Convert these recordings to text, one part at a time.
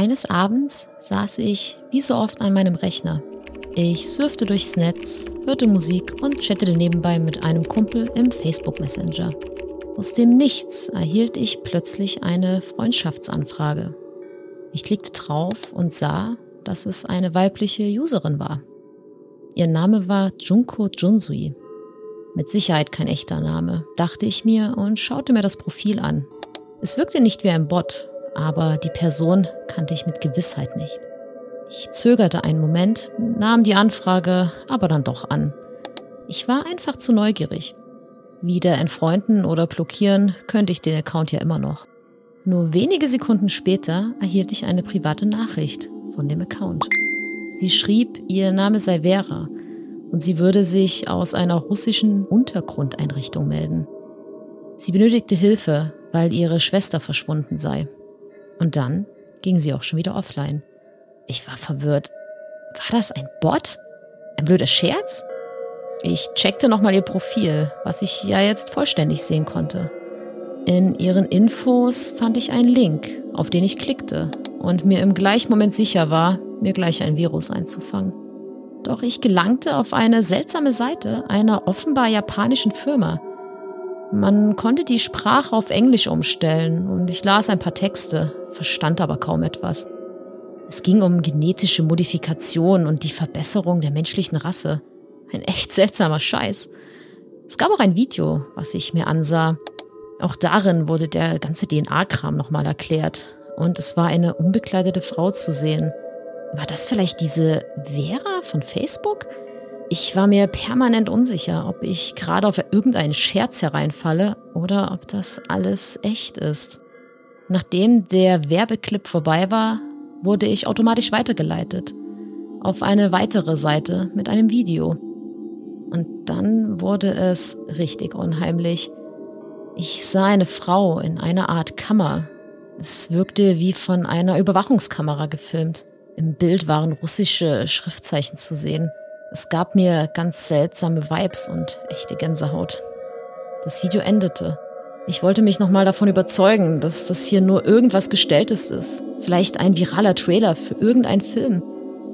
Eines Abends saß ich wie so oft an meinem Rechner. Ich surfte durchs Netz, hörte Musik und chattete nebenbei mit einem Kumpel im Facebook Messenger. Aus dem Nichts erhielt ich plötzlich eine Freundschaftsanfrage. Ich klickte drauf und sah, dass es eine weibliche Userin war. Ihr Name war Junko Junsui. Mit Sicherheit kein echter Name, dachte ich mir und schaute mir das Profil an. Es wirkte nicht wie ein Bot, aber die Person kannte ich mit Gewissheit nicht. Ich zögerte einen Moment, nahm die Anfrage aber dann doch an. Ich war einfach zu neugierig. Wieder entfreunden oder blockieren könnte ich den Account ja immer noch. Nur wenige Sekunden später erhielt ich eine private Nachricht von dem Account. Sie schrieb, ihr Name sei Vera und sie würde sich aus einer russischen Untergrundeinrichtung melden. Sie benötigte Hilfe, weil ihre Schwester verschwunden sei. Und dann ging sie auch schon wieder offline. Ich war verwirrt. War das ein Bot? Ein blöder Scherz? Ich checkte nochmal ihr Profil, was ich ja jetzt vollständig sehen konnte. In ihren Infos fand ich einen Link, auf den ich klickte und mir im gleichen Moment sicher war, mir gleich ein Virus einzufangen. Doch ich gelangte auf eine seltsame Seite einer offenbar japanischen Firma. Man konnte die Sprache auf Englisch umstellen und ich las ein paar Texte, verstand aber kaum etwas. Es ging um genetische Modifikation und die Verbesserung der menschlichen Rasse. Ein echt seltsamer Scheiß. Es gab auch ein Video, was ich mir ansah. Auch darin wurde der ganze DNA-Kram nochmal erklärt. Und es war eine unbekleidete Frau zu sehen. War das vielleicht diese Vera von Facebook? Ich war mir permanent unsicher, ob ich gerade auf irgendeinen Scherz hereinfalle oder ob das alles echt ist. Nachdem der Werbeclip vorbei war, wurde ich automatisch weitergeleitet auf eine weitere Seite mit einem Video. Und dann wurde es richtig unheimlich. Ich sah eine Frau in einer Art Kammer. Es wirkte wie von einer Überwachungskamera gefilmt. Im Bild waren russische Schriftzeichen zu sehen. Es gab mir ganz seltsame Vibes und echte Gänsehaut. Das Video endete. Ich wollte mich nochmal davon überzeugen, dass das hier nur irgendwas Gestelltes ist. Vielleicht ein viraler Trailer für irgendeinen Film.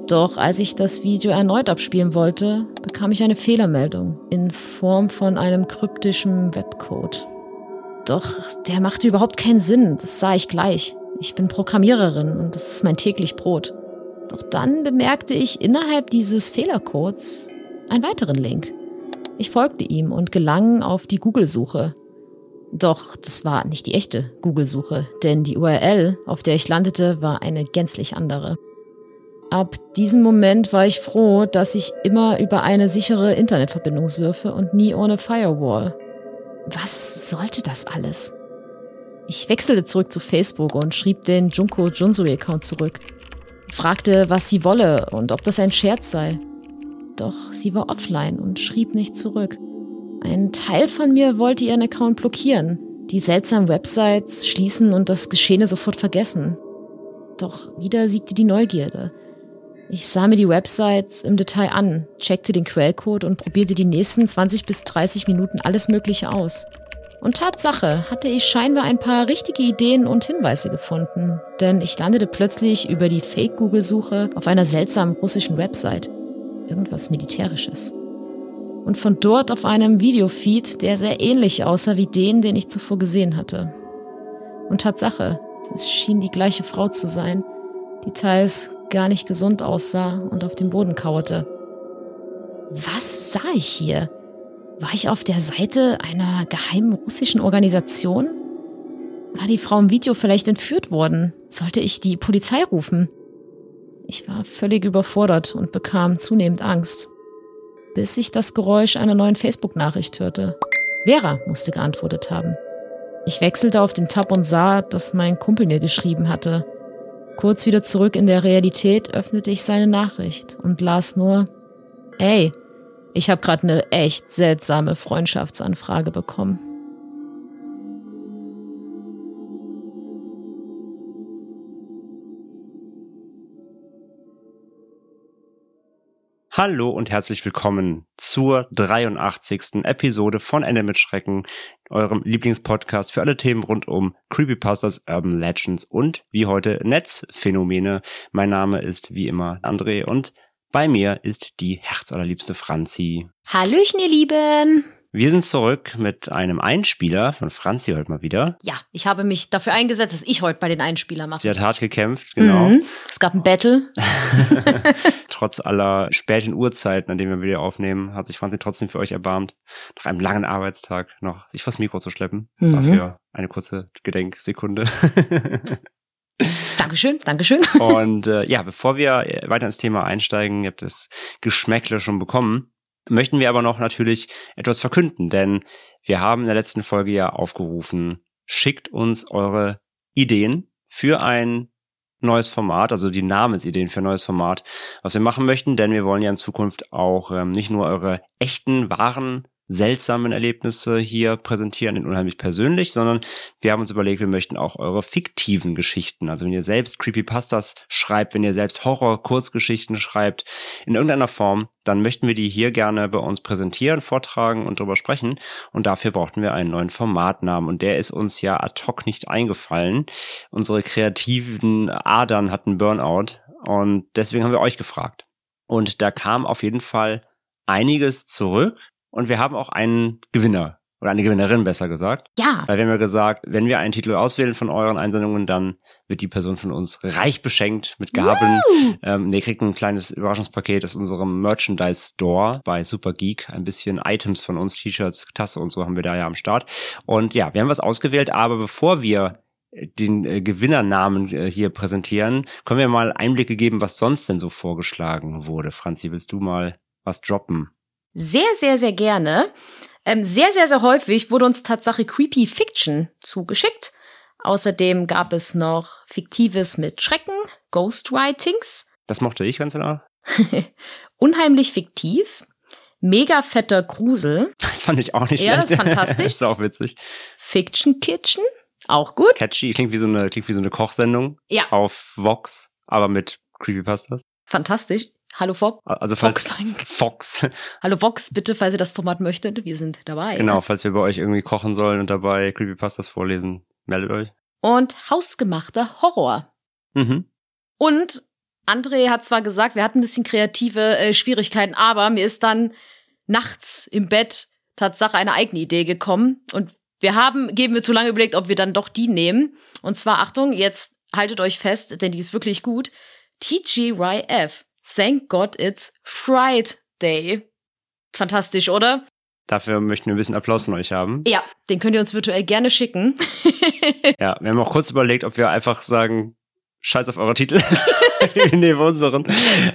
Doch als ich das Video erneut abspielen wollte, bekam ich eine Fehlermeldung in Form von einem kryptischen Webcode. Doch der machte überhaupt keinen Sinn, das sah ich gleich. Ich bin Programmiererin und das ist mein täglich Brot. Doch dann bemerkte ich innerhalb dieses Fehlercodes einen weiteren Link. Ich folgte ihm und gelang auf die Google-Suche. Doch das war nicht die echte Google-Suche, denn die URL, auf der ich landete, war eine gänzlich andere. Ab diesem Moment war ich froh, dass ich immer über eine sichere Internetverbindung surfe und nie ohne Firewall. Was sollte das alles? Ich wechselte zurück zu Facebook und schrieb den Junko Junsui-Account zurück fragte, was sie wolle und ob das ein Scherz sei. Doch sie war offline und schrieb nicht zurück. Ein Teil von mir wollte ihren Account blockieren, die seltsamen Websites schließen und das Geschehene sofort vergessen. Doch wieder siegte die Neugierde. Ich sah mir die Websites im Detail an, checkte den Quellcode und probierte die nächsten 20 bis 30 Minuten alles Mögliche aus. Und Tatsache hatte ich scheinbar ein paar richtige Ideen und Hinweise gefunden, denn ich landete plötzlich über die Fake-Google-Suche auf einer seltsamen russischen Website. Irgendwas Militärisches. Und von dort auf einem Videofeed, der sehr ähnlich aussah wie den, den ich zuvor gesehen hatte. Und Tatsache, es schien die gleiche Frau zu sein, die teils gar nicht gesund aussah und auf dem Boden kauerte. Was sah ich hier? War ich auf der Seite einer geheimen russischen Organisation? War die Frau im Video vielleicht entführt worden? Sollte ich die Polizei rufen? Ich war völlig überfordert und bekam zunehmend Angst. Bis ich das Geräusch einer neuen Facebook-Nachricht hörte. Vera musste geantwortet haben. Ich wechselte auf den Tab und sah, dass mein Kumpel mir geschrieben hatte. Kurz wieder zurück in der Realität öffnete ich seine Nachricht und las nur, ey, ich habe gerade eine echt seltsame Freundschaftsanfrage bekommen. Hallo und herzlich willkommen zur 83. Episode von Ende mit Schrecken, eurem Lieblingspodcast für alle Themen rund um Creepypastas, Urban Legends und wie heute Netzphänomene. Mein Name ist wie immer André und bei mir ist die herzallerliebste Franzi. Hallöchen, ihr Lieben! Wir sind zurück mit einem Einspieler von Franzi heute mal wieder. Ja, ich habe mich dafür eingesetzt, dass ich heute bei den Einspielern mache. Sie hat hart gekämpft, genau. Mhm. Es gab ein Battle. Trotz aller späten Uhrzeiten, an denen wir wieder aufnehmen, hat sich Franzi trotzdem für euch erbarmt, nach einem langen Arbeitstag noch sich vors Mikro zu schleppen. Mhm. Dafür eine kurze Gedenksekunde. Dankeschön, Dankeschön. Und äh, ja, bevor wir weiter ins Thema einsteigen, ihr habt das Geschmäckle schon bekommen, möchten wir aber noch natürlich etwas verkünden, denn wir haben in der letzten Folge ja aufgerufen, schickt uns eure Ideen für ein neues Format, also die Namensideen für ein neues Format, was wir machen möchten, denn wir wollen ja in Zukunft auch ähm, nicht nur eure echten, wahren seltsamen Erlebnisse hier präsentieren, in unheimlich persönlich, sondern wir haben uns überlegt, wir möchten auch eure fiktiven Geschichten, also wenn ihr selbst Creepypastas schreibt, wenn ihr selbst Horror-Kurzgeschichten schreibt, in irgendeiner Form, dann möchten wir die hier gerne bei uns präsentieren, vortragen und darüber sprechen. Und dafür brauchten wir einen neuen Formatnamen. Und der ist uns ja ad hoc nicht eingefallen. Unsere kreativen Adern hatten Burnout. Und deswegen haben wir euch gefragt. Und da kam auf jeden Fall einiges zurück. Und wir haben auch einen Gewinner oder eine Gewinnerin besser gesagt. Ja, Weil wir haben ja gesagt, wenn wir einen Titel auswählen von euren Einsendungen, dann wird die Person von uns reich beschenkt mit Gabeln. Ähm, nee, kriegt ein kleines Überraschungspaket aus unserem Merchandise Store bei Super Geek. Ein bisschen Items von uns, T-Shirts, Tasse und so haben wir da ja am Start. Und ja, wir haben was ausgewählt, aber bevor wir den äh, Gewinnernamen äh, hier präsentieren, können wir mal Einblicke geben, was sonst denn so vorgeschlagen wurde. Franzi, willst du mal was droppen? Sehr, sehr, sehr gerne. Ähm, sehr, sehr, sehr häufig wurde uns Tatsache Creepy Fiction zugeschickt. Außerdem gab es noch Fiktives mit Schrecken, Ghostwritings, Das mochte ich ganz genau. unheimlich fiktiv, mega fetter Grusel, Das fand ich auch nicht Ja, schlecht. das ist fantastisch. das ist auch witzig. Fiction Kitchen, auch gut. Catchy, klingt wie so eine, klingt wie so eine Kochsendung Ja, auf Vox, aber mit Creepypastas. fantastisch. Hallo Fox. Also falls Fox. Fox. Hallo Vox, bitte, falls ihr das Format möchtet, wir sind dabei. Genau, falls wir bei euch irgendwie kochen sollen und dabei Creepypastas vorlesen, meldet euch. Und hausgemachter Horror. Mhm. Und André hat zwar gesagt, wir hatten ein bisschen kreative äh, Schwierigkeiten, aber mir ist dann nachts im Bett Tatsache eine eigene Idee gekommen. Und wir haben, geben wir zu lange überlegt, ob wir dann doch die nehmen. Und zwar, Achtung, jetzt haltet euch fest, denn die ist wirklich gut. TGYF. Thank God it's Friday. Fantastisch, oder? Dafür möchten wir ein bisschen Applaus von euch haben. Ja, den könnt ihr uns virtuell gerne schicken. Ja, wir haben auch kurz überlegt, ob wir einfach sagen, scheiß auf eure Titel. wir nehmen unseren.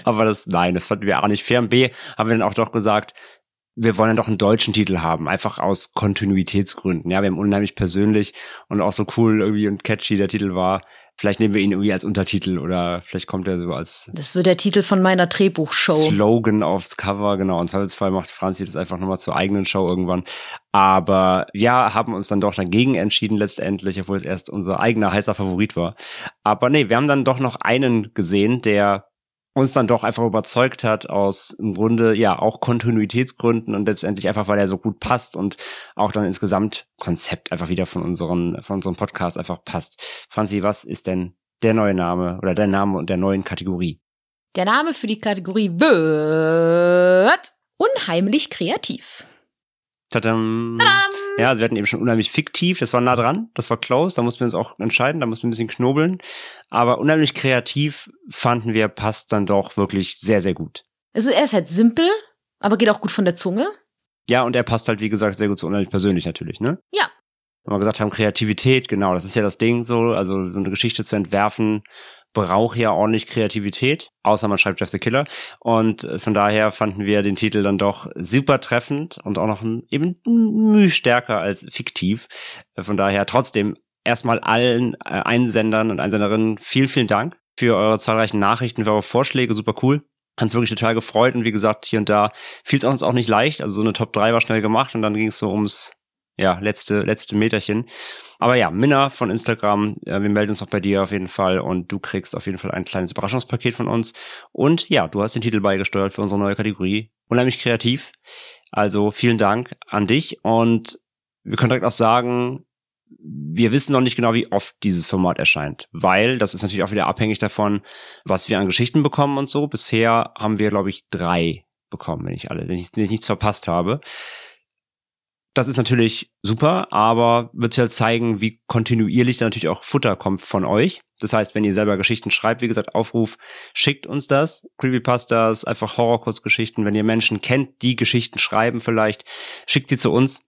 Aber das, nein, das fanden wir auch nicht fair. Und B, haben wir dann auch doch gesagt, wir wollen dann doch einen deutschen Titel haben, einfach aus Kontinuitätsgründen. Ja, wir haben unheimlich persönlich und auch so cool irgendwie und catchy der Titel war. Vielleicht nehmen wir ihn irgendwie als Untertitel oder vielleicht kommt er so als Das wird der Titel von meiner Drehbuchshow. Slogan aufs Cover, genau. Und Zweifelsfall macht Franzi das einfach nochmal zur eigenen Show irgendwann. Aber ja, haben uns dann doch dagegen entschieden letztendlich, obwohl es erst unser eigener heißer Favorit war. Aber nee, wir haben dann doch noch einen gesehen, der uns dann doch einfach überzeugt hat aus im Grunde ja auch Kontinuitätsgründen und letztendlich einfach, weil er so gut passt und auch dann ins Gesamtkonzept einfach wieder von unseren, von unserem Podcast einfach passt. Franzi, was ist denn der neue Name oder der Name und der neuen Kategorie? Der Name für die Kategorie wird unheimlich kreativ. Tadam. Tadam! Ja, also wir hatten eben schon unheimlich fiktiv, das war nah dran, das war close, da mussten wir uns auch entscheiden, da mussten wir ein bisschen knobeln. Aber unheimlich kreativ fanden wir, passt dann doch wirklich sehr, sehr gut. Also er ist halt simpel, aber geht auch gut von der Zunge. Ja, und er passt halt, wie gesagt, sehr gut zu unheimlich persönlich natürlich, ne? Ja. Wenn wir gesagt haben, Kreativität, genau, das ist ja das Ding so, also so eine Geschichte zu entwerfen, braucht ja ordentlich Kreativität, außer man schreibt Jeff the Killer. Und äh, von daher fanden wir den Titel dann doch super treffend und auch noch ein, eben müh stärker als fiktiv. Äh, von daher trotzdem erstmal allen äh, Einsendern und Einsenderinnen vielen, vielen Dank für eure zahlreichen Nachrichten, für eure Vorschläge, super cool. Hat uns wirklich total gefreut und wie gesagt, hier und da fiel es uns auch nicht leicht. Also so eine Top 3 war schnell gemacht und dann ging es so ums ja, letzte, letzte Meterchen. Aber ja, Minna von Instagram, äh, wir melden uns auch bei dir auf jeden Fall und du kriegst auf jeden Fall ein kleines Überraschungspaket von uns. Und ja, du hast den Titel beigesteuert für unsere neue Kategorie. Unheimlich kreativ. Also vielen Dank an dich und wir können direkt auch sagen, wir wissen noch nicht genau, wie oft dieses Format erscheint, weil das ist natürlich auch wieder abhängig davon, was wir an Geschichten bekommen und so. Bisher haben wir, glaube ich, drei bekommen, wenn ich alle, wenn ich, wenn ich nichts verpasst habe. Das ist natürlich super, aber wird sich halt zeigen, wie kontinuierlich da natürlich auch Futter kommt von euch. Das heißt, wenn ihr selber Geschichten schreibt, wie gesagt, Aufruf, schickt uns das. Creepypastas, einfach Horrorkurzgeschichten. Wenn ihr Menschen kennt, die Geschichten schreiben vielleicht, schickt sie zu uns.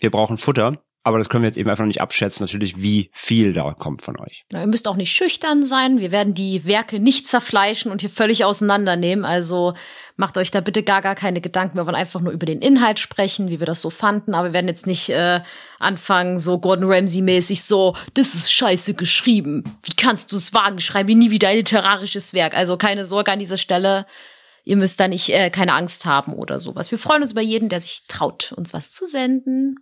Wir brauchen Futter. Aber das können wir jetzt eben einfach nicht abschätzen, natürlich, wie viel da kommt von euch. Genau, ihr müsst auch nicht schüchtern sein. Wir werden die Werke nicht zerfleischen und hier völlig auseinandernehmen. Also macht euch da bitte gar, gar keine Gedanken. Wir wollen einfach nur über den Inhalt sprechen, wie wir das so fanden. Aber wir werden jetzt nicht äh, anfangen, so Gordon Ramsay-mäßig so, das ist scheiße geschrieben. Wie kannst du es wagen? Schreibe nie wieder ein literarisches Werk. Also keine Sorge an dieser Stelle. Ihr müsst da nicht äh, keine Angst haben oder sowas. Wir freuen uns über jeden, der sich traut, uns was zu senden.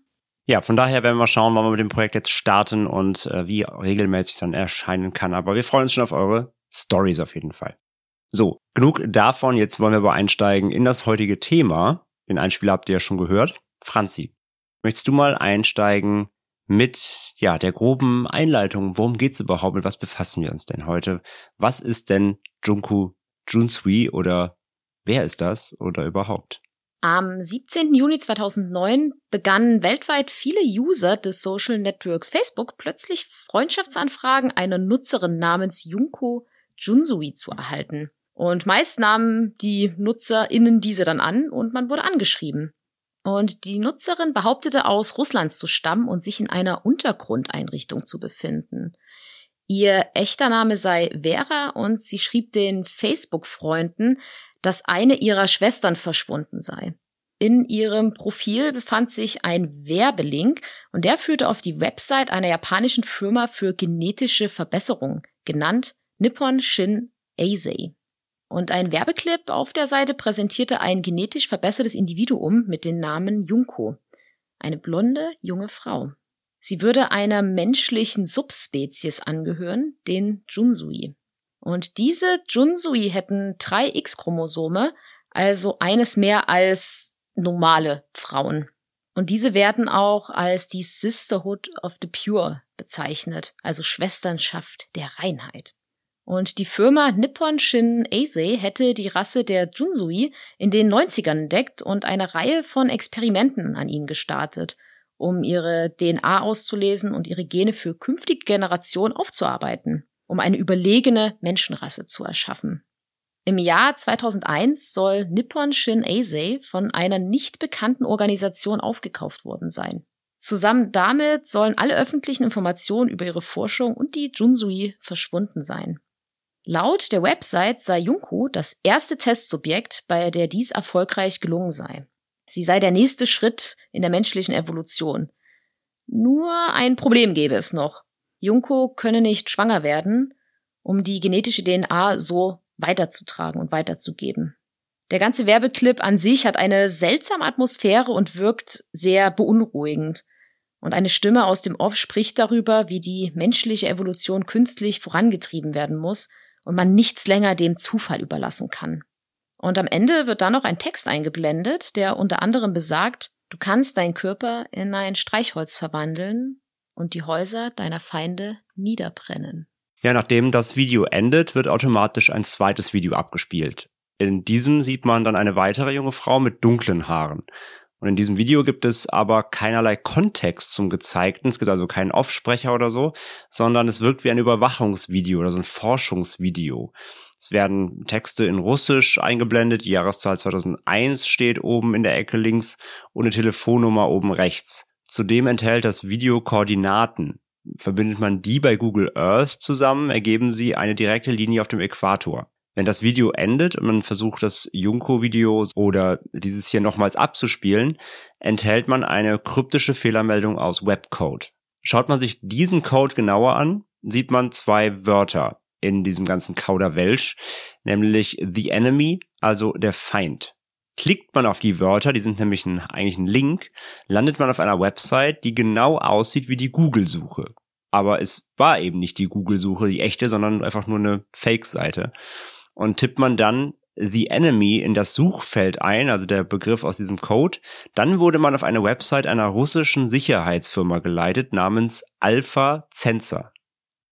Ja, von daher werden wir schauen, wann wir mit dem Projekt jetzt starten und äh, wie regelmäßig dann erscheinen kann. Aber wir freuen uns schon auf eure Stories auf jeden Fall. So, genug davon. Jetzt wollen wir aber einsteigen in das heutige Thema. Den Einspieler habt ihr ja schon gehört. Franzi, möchtest du mal einsteigen mit ja der groben Einleitung? Worum geht's überhaupt? Mit was befassen wir uns denn heute? Was ist denn Junku Junsui oder wer ist das oder überhaupt? Am 17. Juni 2009 begannen weltweit viele User des Social Networks Facebook plötzlich Freundschaftsanfragen einer Nutzerin namens Junko Junsui zu erhalten. Und meist nahmen die NutzerInnen diese dann an und man wurde angeschrieben. Und die Nutzerin behauptete aus Russland zu stammen und sich in einer Untergrundeinrichtung zu befinden. Ihr echter Name sei Vera und sie schrieb den Facebook-Freunden, dass eine ihrer Schwestern verschwunden sei. In ihrem Profil befand sich ein Werbelink und der führte auf die Website einer japanischen Firma für genetische Verbesserung, genannt Nippon Shin Eisei. Und ein Werbeclip auf der Seite präsentierte ein genetisch verbessertes Individuum mit dem Namen Junko. Eine blonde, junge Frau. Sie würde einer menschlichen Subspezies angehören, den Junsui. Und diese Junsui hätten drei X-Chromosome, also eines mehr als normale Frauen. Und diese werden auch als die Sisterhood of the Pure bezeichnet, also Schwesternschaft der Reinheit. Und die Firma Nippon Shin Eisei hätte die Rasse der Junsui in den 90ern entdeckt und eine Reihe von Experimenten an ihnen gestartet, um ihre DNA auszulesen und ihre Gene für künftige Generationen aufzuarbeiten um eine überlegene Menschenrasse zu erschaffen. Im Jahr 2001 soll Nippon Shin Eisei von einer nicht bekannten Organisation aufgekauft worden sein. Zusammen damit sollen alle öffentlichen Informationen über ihre Forschung und die Junsui verschwunden sein. Laut der Website sei Junko das erste Testsubjekt, bei der dies erfolgreich gelungen sei. Sie sei der nächste Schritt in der menschlichen Evolution. Nur ein Problem gäbe es noch. Junko könne nicht schwanger werden, um die genetische DNA so weiterzutragen und weiterzugeben. Der ganze Werbeclip an sich hat eine seltsame Atmosphäre und wirkt sehr beunruhigend. Und eine Stimme aus dem Off spricht darüber, wie die menschliche Evolution künstlich vorangetrieben werden muss und man nichts länger dem Zufall überlassen kann. Und am Ende wird dann noch ein Text eingeblendet, der unter anderem besagt, du kannst deinen Körper in ein Streichholz verwandeln und die Häuser deiner Feinde niederbrennen. Ja, nachdem das Video endet, wird automatisch ein zweites Video abgespielt. In diesem sieht man dann eine weitere junge Frau mit dunklen Haaren. Und in diesem Video gibt es aber keinerlei Kontext zum Gezeigten. Es gibt also keinen Offsprecher oder so, sondern es wirkt wie ein Überwachungsvideo oder so ein Forschungsvideo. Es werden Texte in Russisch eingeblendet, die Jahreszahl 2001 steht oben in der Ecke links und eine Telefonnummer oben rechts. Zudem enthält das Video Koordinaten. Verbindet man die bei Google Earth zusammen, ergeben sie eine direkte Linie auf dem Äquator. Wenn das Video endet und man versucht, das Junko-Video oder dieses hier nochmals abzuspielen, enthält man eine kryptische Fehlermeldung aus Webcode. Schaut man sich diesen Code genauer an, sieht man zwei Wörter in diesem ganzen Kauderwelsch, nämlich the enemy, also der Feind. Klickt man auf die Wörter, die sind nämlich ein, eigentlich ein Link, landet man auf einer Website, die genau aussieht wie die Google-Suche. Aber es war eben nicht die Google-Suche, die echte, sondern einfach nur eine Fake-Seite und tippt man dann The Enemy in das Suchfeld ein, also der Begriff aus diesem Code, dann wurde man auf eine Website einer russischen Sicherheitsfirma geleitet namens Alpha Sensor.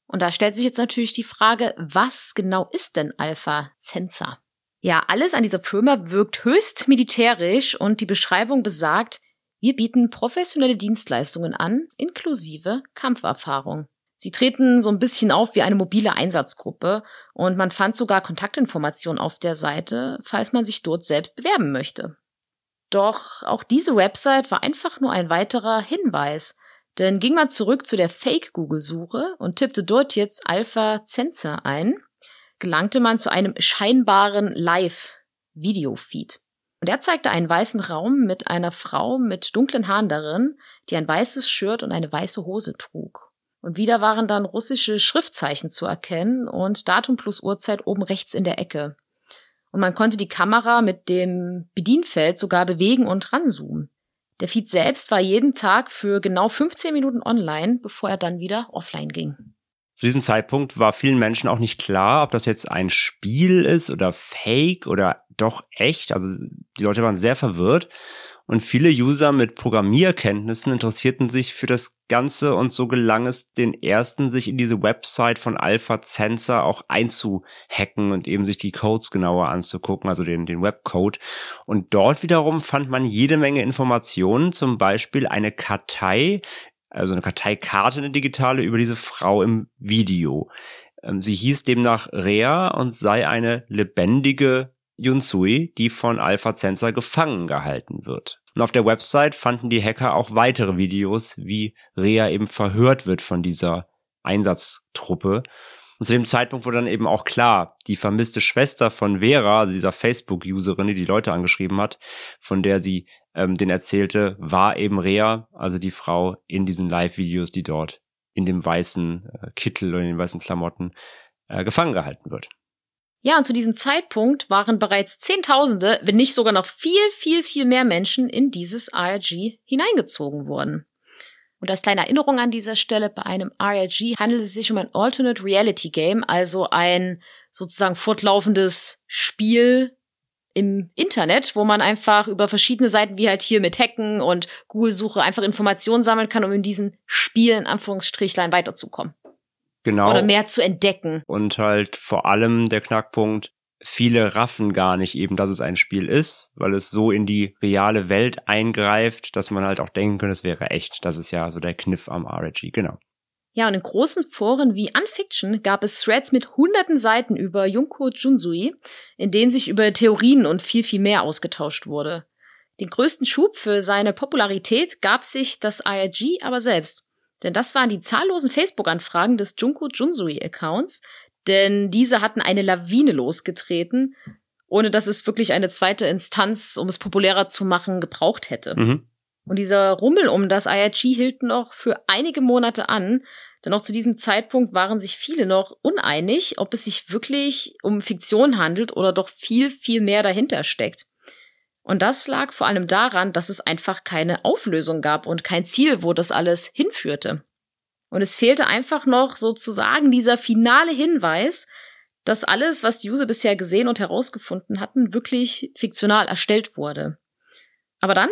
Und da stellt sich jetzt natürlich die Frage, was genau ist denn Alpha Sensor? Ja, alles an dieser Firma wirkt höchst militärisch und die Beschreibung besagt, wir bieten professionelle Dienstleistungen an, inklusive Kampferfahrung. Sie treten so ein bisschen auf wie eine mobile Einsatzgruppe und man fand sogar Kontaktinformationen auf der Seite, falls man sich dort selbst bewerben möchte. Doch auch diese Website war einfach nur ein weiterer Hinweis, denn ging man zurück zu der Fake-Google-Suche und tippte dort jetzt Alpha Sensor ein, gelangte man zu einem scheinbaren Live-Video-Feed. Und er zeigte einen weißen Raum mit einer Frau mit dunklen Haaren darin, die ein weißes Shirt und eine weiße Hose trug. Und wieder waren dann russische Schriftzeichen zu erkennen und Datum plus Uhrzeit oben rechts in der Ecke. Und man konnte die Kamera mit dem Bedienfeld sogar bewegen und ranzoomen. Der Feed selbst war jeden Tag für genau 15 Minuten online, bevor er dann wieder offline ging. Zu diesem Zeitpunkt war vielen Menschen auch nicht klar, ob das jetzt ein Spiel ist oder Fake oder doch echt. Also die Leute waren sehr verwirrt und viele User mit Programmierkenntnissen interessierten sich für das Ganze und so gelang es den ersten, sich in diese Website von Alpha Sensor auch einzuhacken und eben sich die Codes genauer anzugucken, also den, den Webcode. Und dort wiederum fand man jede Menge Informationen, zum Beispiel eine Kartei, also eine Karteikarte, eine digitale über diese Frau im Video. Ähm, sie hieß demnach Rea und sei eine lebendige Yunsui, die von Alpha Sensor gefangen gehalten wird. Und auf der Website fanden die Hacker auch weitere Videos, wie Rea eben verhört wird von dieser Einsatztruppe. Und zu dem Zeitpunkt wurde dann eben auch klar, die vermisste Schwester von Vera, also dieser Facebook-Userin, die die Leute angeschrieben hat, von der sie ähm, den erzählte, war eben Rea, also die Frau in diesen Live-Videos, die dort in dem weißen äh, Kittel oder in den weißen Klamotten äh, gefangen gehalten wird. Ja, und zu diesem Zeitpunkt waren bereits Zehntausende, wenn nicht sogar noch viel, viel, viel mehr Menschen in dieses RG hineingezogen worden. Und als kleine Erinnerung an dieser Stelle, bei einem RRG handelt es sich um ein Alternate Reality Game, also ein sozusagen fortlaufendes Spiel im Internet, wo man einfach über verschiedene Seiten wie halt hier mit Hacken und Google-Suche einfach Informationen sammeln kann, um in diesen Spielen Anführungsstrichlein weiterzukommen. Genau. Oder mehr zu entdecken. Und halt vor allem der Knackpunkt, viele raffen gar nicht eben, dass es ein Spiel ist, weil es so in die reale Welt eingreift, dass man halt auch denken könnte, es wäre echt. Das ist ja so der Kniff am RG, genau. Ja, und in großen Foren wie Unfiction gab es Threads mit hunderten Seiten über Junko Junsui, in denen sich über Theorien und viel, viel mehr ausgetauscht wurde. Den größten Schub für seine Popularität gab sich das IRG aber selbst. Denn das waren die zahllosen Facebook-Anfragen des Junko Junsui-Accounts, denn diese hatten eine Lawine losgetreten, ohne dass es wirklich eine zweite Instanz, um es populärer zu machen, gebraucht hätte. Mhm. Und dieser Rummel um das IRG hielt noch für einige Monate an, denn auch zu diesem Zeitpunkt waren sich viele noch uneinig, ob es sich wirklich um Fiktion handelt oder doch viel, viel mehr dahinter steckt. Und das lag vor allem daran, dass es einfach keine Auflösung gab und kein Ziel, wo das alles hinführte. Und es fehlte einfach noch sozusagen dieser finale Hinweis, dass alles, was die User bisher gesehen und herausgefunden hatten, wirklich fiktional erstellt wurde. Aber dann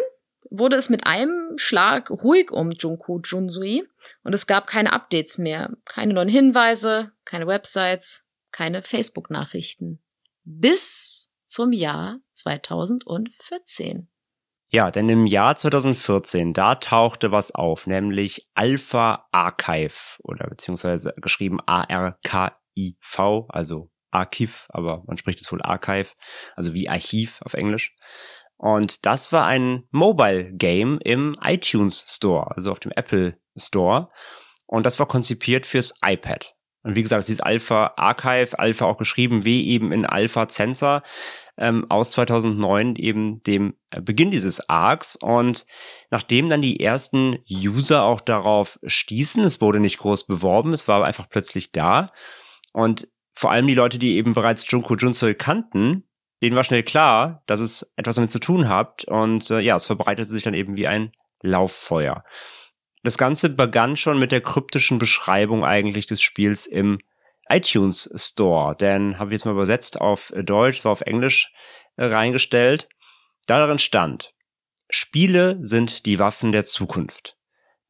wurde es mit einem Schlag ruhig um Junko Junsui und es gab keine Updates mehr, keine neuen Hinweise, keine Websites, keine Facebook-Nachrichten. Bis zum Jahr 2014. Ja, denn im Jahr 2014, da tauchte was auf, nämlich Alpha Archive oder beziehungsweise geschrieben A-R-K-I-V, also Archiv, aber man spricht es wohl Archive, also wie Archiv auf Englisch. Und das war ein Mobile Game im iTunes Store, also auf dem Apple Store. Und das war konzipiert fürs iPad. Und wie gesagt, dieses Alpha Archive, Alpha auch geschrieben, wie eben in Alpha Sensor ähm, aus 2009, eben dem Beginn dieses Arcs. Und nachdem dann die ersten User auch darauf stießen, es wurde nicht groß beworben, es war einfach plötzlich da. Und vor allem die Leute, die eben bereits Junko Junsoi kannten, denen war schnell klar, dass es etwas damit zu tun hat. Und äh, ja, es verbreitete sich dann eben wie ein Lauffeuer. Das Ganze begann schon mit der kryptischen Beschreibung eigentlich des Spiels im iTunes Store, denn habe ich jetzt mal übersetzt auf Deutsch, war auf Englisch äh, reingestellt. Darin stand, Spiele sind die Waffen der Zukunft.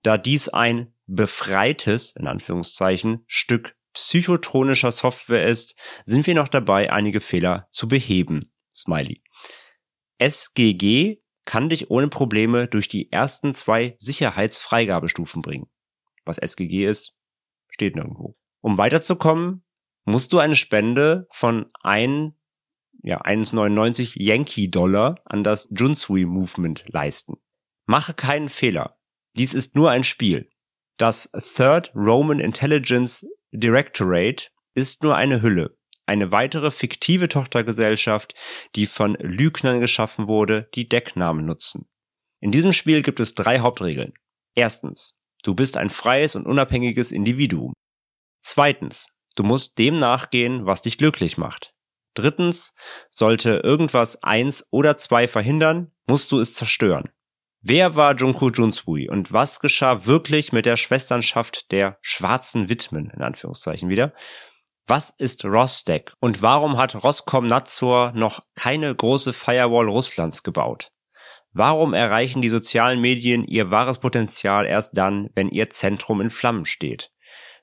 Da dies ein befreites, in Anführungszeichen, Stück psychotronischer Software ist, sind wir noch dabei, einige Fehler zu beheben. Smiley. SGG kann dich ohne Probleme durch die ersten zwei Sicherheitsfreigabestufen bringen. Was SGG ist, steht nirgendwo. Um weiterzukommen, musst du eine Spende von ein, ja, 1,99 Yankee-Dollar an das Junsui Movement leisten. Mache keinen Fehler. Dies ist nur ein Spiel. Das Third Roman Intelligence Directorate ist nur eine Hülle eine weitere fiktive Tochtergesellschaft, die von Lügnern geschaffen wurde, die Decknamen nutzen. In diesem Spiel gibt es drei Hauptregeln. Erstens, du bist ein freies und unabhängiges Individuum. Zweitens, du musst dem nachgehen, was dich glücklich macht. Drittens, sollte irgendwas eins oder zwei verhindern, musst du es zerstören. Wer war Junko Junsui und was geschah wirklich mit der Schwesternschaft der schwarzen Widmen, in Anführungszeichen wieder? Was ist Rostek und warum hat Roskomnadzor noch keine große Firewall Russlands gebaut? Warum erreichen die sozialen Medien ihr wahres Potenzial erst dann, wenn ihr Zentrum in Flammen steht?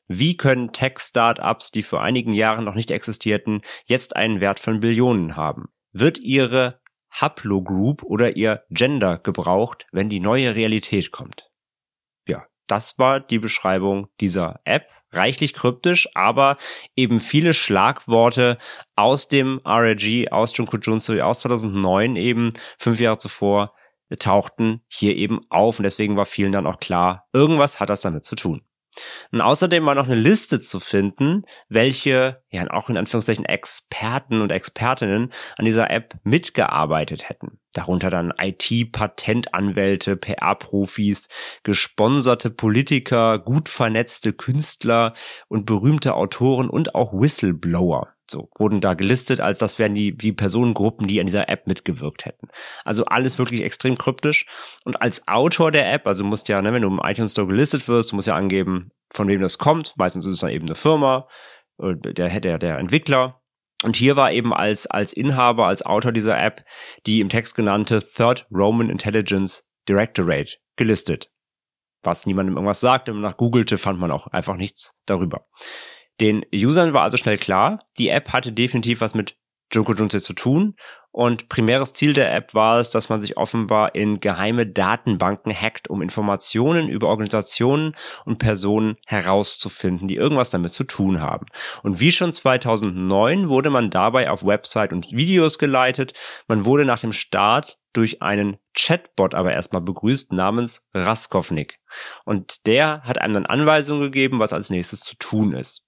Wie können Tech-Startups, die vor einigen Jahren noch nicht existierten, jetzt einen Wert von Billionen haben? Wird ihre Haplogroup oder ihr Gender gebraucht, wenn die neue Realität kommt? Ja, das war die Beschreibung dieser App reichlich kryptisch, aber eben viele Schlagworte aus dem RRG, aus Junko Junsui, aus 2009 eben, fünf Jahre zuvor, tauchten hier eben auf und deswegen war vielen dann auch klar, irgendwas hat das damit zu tun. Und außerdem war noch eine Liste zu finden, welche, ja, auch in Anführungszeichen Experten und Expertinnen an dieser App mitgearbeitet hätten. Darunter dann IT-Patentanwälte, PR-Profis, gesponserte Politiker, gut vernetzte Künstler und berühmte Autoren und auch Whistleblower. So, wurden da gelistet, als das wären die, die Personengruppen, die an dieser App mitgewirkt hätten. Also alles wirklich extrem kryptisch. Und als Autor der App, also musst ja, ne, wenn du im iTunes Store gelistet wirst, du musst ja angeben, von wem das kommt. Meistens ist es dann eben eine Firma, äh, der, der, der Entwickler und hier war eben als, als Inhaber, als Autor dieser App die im Text genannte Third Roman Intelligence Directorate gelistet. Was niemandem irgendwas sagte, wenn man nach googelte, fand man auch einfach nichts darüber. Den Usern war also schnell klar, die App hatte definitiv was mit Junko Junse zu tun. Und primäres Ziel der App war es, dass man sich offenbar in geheime Datenbanken hackt, um Informationen über Organisationen und Personen herauszufinden, die irgendwas damit zu tun haben. Und wie schon 2009 wurde man dabei auf Website und Videos geleitet. Man wurde nach dem Start durch einen Chatbot aber erstmal begrüßt namens Raskovnik. Und der hat einem dann Anweisungen gegeben, was als nächstes zu tun ist.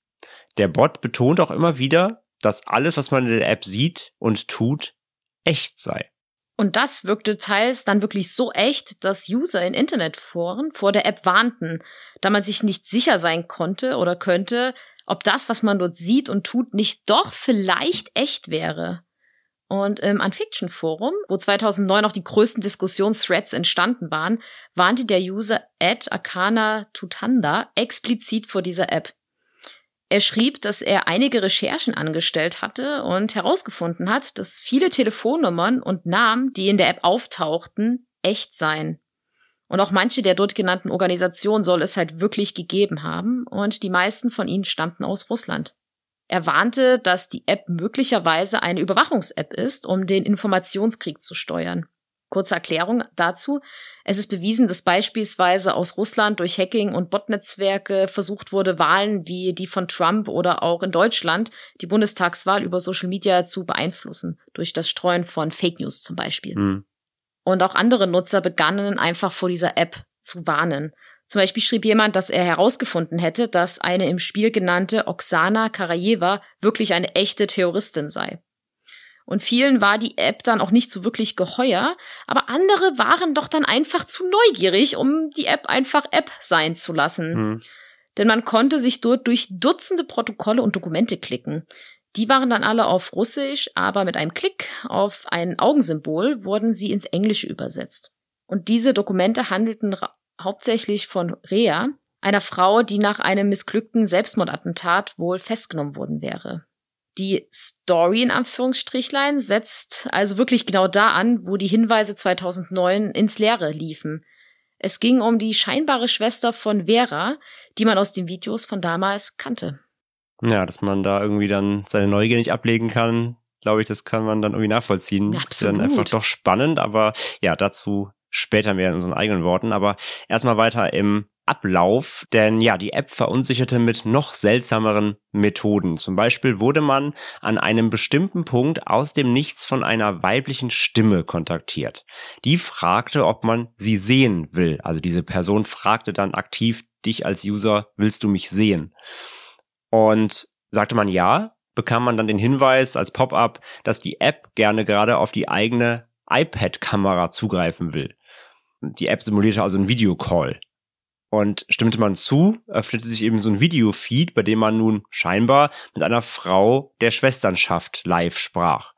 Der Bot betont auch immer wieder, dass alles, was man in der App sieht und tut, echt sei. Und das wirkte teils dann wirklich so echt, dass User in Internetforen vor der App warnten, da man sich nicht sicher sein konnte oder könnte, ob das, was man dort sieht und tut, nicht doch vielleicht echt wäre. Und im Unfiction Forum, wo 2009 auch die größten Diskussionsthreads entstanden waren, warnte der User Ed Akana Tutanda explizit vor dieser App. Er schrieb, dass er einige Recherchen angestellt hatte und herausgefunden hat, dass viele Telefonnummern und Namen, die in der App auftauchten, echt seien. Und auch manche der dort genannten Organisationen soll es halt wirklich gegeben haben und die meisten von ihnen stammten aus Russland. Er warnte, dass die App möglicherweise eine Überwachungs-App ist, um den Informationskrieg zu steuern. Kurze Erklärung dazu. Es ist bewiesen, dass beispielsweise aus Russland durch Hacking und Botnetzwerke versucht wurde, Wahlen wie die von Trump oder auch in Deutschland die Bundestagswahl über Social Media zu beeinflussen. Durch das Streuen von Fake News zum Beispiel. Mhm. Und auch andere Nutzer begannen einfach vor dieser App zu warnen. Zum Beispiel schrieb jemand, dass er herausgefunden hätte, dass eine im Spiel genannte Oksana Karajeva wirklich eine echte Terroristin sei. Und vielen war die App dann auch nicht so wirklich geheuer, aber andere waren doch dann einfach zu neugierig, um die App einfach App sein zu lassen. Mhm. Denn man konnte sich dort durch Dutzende Protokolle und Dokumente klicken. Die waren dann alle auf Russisch, aber mit einem Klick auf ein Augensymbol wurden sie ins Englische übersetzt. Und diese Dokumente handelten hauptsächlich von Rea, einer Frau, die nach einem missglückten Selbstmordattentat wohl festgenommen worden wäre. Die Story in Anführungsstrichlein setzt also wirklich genau da an, wo die Hinweise 2009 ins Leere liefen. Es ging um die scheinbare Schwester von Vera, die man aus den Videos von damals kannte. Ja, dass man da irgendwie dann seine Neugier nicht ablegen kann, glaube ich, das kann man dann irgendwie nachvollziehen. Absolut. Das ist dann einfach doch spannend, aber ja, dazu später mehr in unseren eigenen Worten. Aber erstmal weiter im Ablauf, denn ja, die App verunsicherte mit noch seltsameren Methoden. Zum Beispiel wurde man an einem bestimmten Punkt aus dem Nichts von einer weiblichen Stimme kontaktiert. Die fragte, ob man sie sehen will. Also diese Person fragte dann aktiv dich als User, willst du mich sehen? Und sagte man ja, bekam man dann den Hinweis als Pop-up, dass die App gerne gerade auf die eigene iPad-Kamera zugreifen will. Die App simulierte also einen Videocall. Und stimmte man zu, öffnete sich eben so ein Videofeed, bei dem man nun scheinbar mit einer Frau der Schwesternschaft live sprach.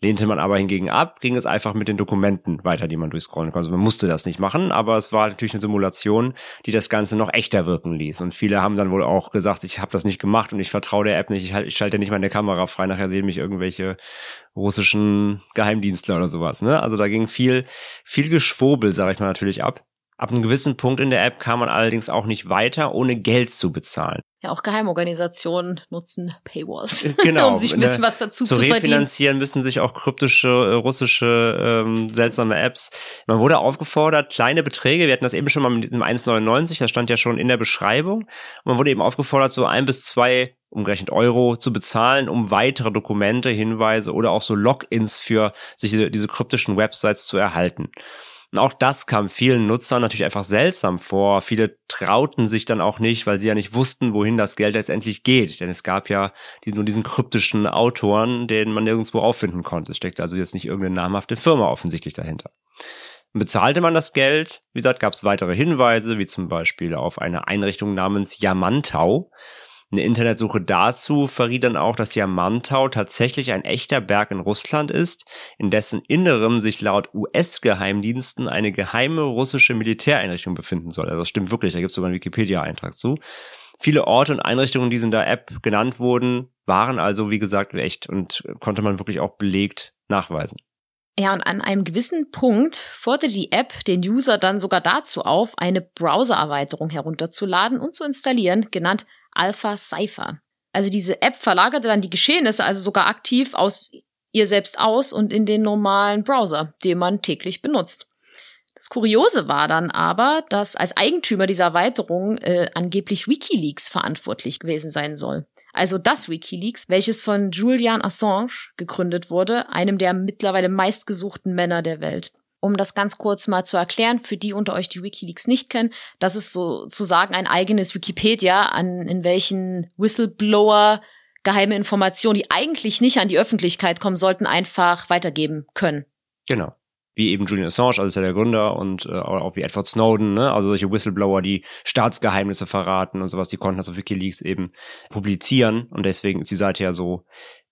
Lehnte man aber hingegen ab, ging es einfach mit den Dokumenten weiter, die man durchscrollen konnte. Also man musste das nicht machen, aber es war natürlich eine Simulation, die das Ganze noch echter wirken ließ. Und viele haben dann wohl auch gesagt, ich habe das nicht gemacht und ich vertraue der App nicht, ich, halt, ich schalte nicht meine Kamera frei, nachher sehen mich irgendwelche russischen Geheimdienstler oder sowas. Ne? Also da ging viel, viel Geschwobel, sage ich mal natürlich ab. Ab einem gewissen Punkt in der App kam man allerdings auch nicht weiter, ohne Geld zu bezahlen. Ja, auch Geheimorganisationen nutzen Paywalls, äh, genau, um sich ein bisschen was dazu zu, zu verdienen. refinanzieren müssen sich auch kryptische äh, russische ähm, seltsame Apps. Man wurde aufgefordert, kleine Beträge, wir hatten das eben schon mal mit diesem 1,99, das stand ja schon in der Beschreibung. Und man wurde eben aufgefordert, so ein bis zwei umgerechnet Euro zu bezahlen, um weitere Dokumente, Hinweise oder auch so Logins für sich diese, diese kryptischen Websites zu erhalten. Und auch das kam vielen Nutzern natürlich einfach seltsam vor. Viele trauten sich dann auch nicht, weil sie ja nicht wussten, wohin das Geld letztendlich geht. Denn es gab ja nur diesen kryptischen Autoren, den man nirgendwo auffinden konnte. Es steckte also jetzt nicht irgendeine namhafte Firma offensichtlich dahinter. Bezahlte man das Geld, wie gesagt, gab es weitere Hinweise, wie zum Beispiel auf eine Einrichtung namens Yamantau. Eine Internetsuche dazu verriet dann auch, dass Yamantau tatsächlich ein echter Berg in Russland ist, in dessen Innerem sich laut US-Geheimdiensten eine geheime russische Militäreinrichtung befinden soll. Also das stimmt wirklich, da gibt es sogar einen Wikipedia-Eintrag zu. Viele Orte und Einrichtungen, die in der App genannt wurden, waren also, wie gesagt, echt und konnte man wirklich auch belegt nachweisen. Ja, und an einem gewissen Punkt forderte die App den User dann sogar dazu auf, eine Browser-Erweiterung herunterzuladen und zu installieren, genannt Alpha Cypher. Also diese App verlagerte dann die Geschehnisse also sogar aktiv aus ihr selbst aus und in den normalen Browser, den man täglich benutzt. Das Kuriose war dann aber, dass als Eigentümer dieser Erweiterung äh, angeblich Wikileaks verantwortlich gewesen sein soll. Also das Wikileaks, welches von Julian Assange gegründet wurde, einem der mittlerweile meistgesuchten Männer der Welt um das ganz kurz mal zu erklären, für die unter euch, die Wikileaks nicht kennen, das ist sozusagen ein eigenes Wikipedia, an, in welchen Whistleblower geheime Informationen, die eigentlich nicht an die Öffentlichkeit kommen sollten, einfach weitergeben können. Genau. Wie eben Julian Assange, also der Gründer, und äh, auch wie Edward Snowden, ne? also solche Whistleblower, die Staatsgeheimnisse verraten und sowas, die konnten das auf Wikileaks eben publizieren. Und deswegen ist die Seite ja so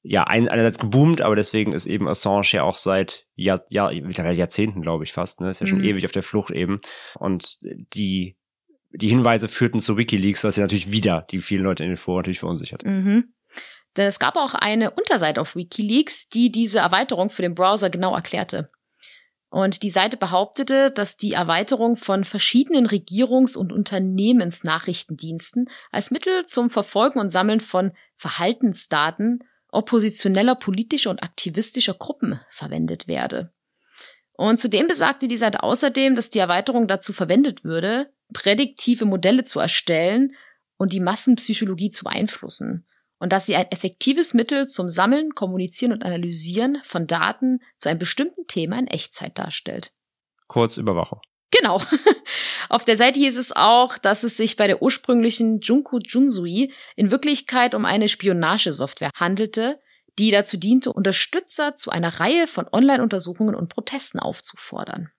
ja, ein, einerseits geboomt, aber deswegen ist eben Assange ja auch seit Jahr, Jahr, Jahrzehnten, glaube ich fast, ne? Ist ja schon mhm. ewig auf der Flucht eben. Und die, die Hinweise führten zu Wikileaks, was ja natürlich wieder die vielen Leute in den Foren natürlich verunsichert. Mhm. Denn es gab auch eine Unterseite auf Wikileaks, die diese Erweiterung für den Browser genau erklärte. Und die Seite behauptete, dass die Erweiterung von verschiedenen Regierungs- und Unternehmensnachrichtendiensten als Mittel zum Verfolgen und Sammeln von Verhaltensdaten oppositioneller politischer und aktivistischer Gruppen verwendet werde. Und zudem besagte die Seite außerdem, dass die Erweiterung dazu verwendet würde, prädiktive Modelle zu erstellen und die Massenpsychologie zu beeinflussen. Und dass sie ein effektives Mittel zum Sammeln, Kommunizieren und Analysieren von Daten zu einem bestimmten Thema in Echtzeit darstellt. kurz Überwachung. Genau. Auf der Seite hieß es auch, dass es sich bei der ursprünglichen Junko Junsui in Wirklichkeit um eine Spionagesoftware handelte, die dazu diente, Unterstützer zu einer Reihe von Online-Untersuchungen und Protesten aufzufordern.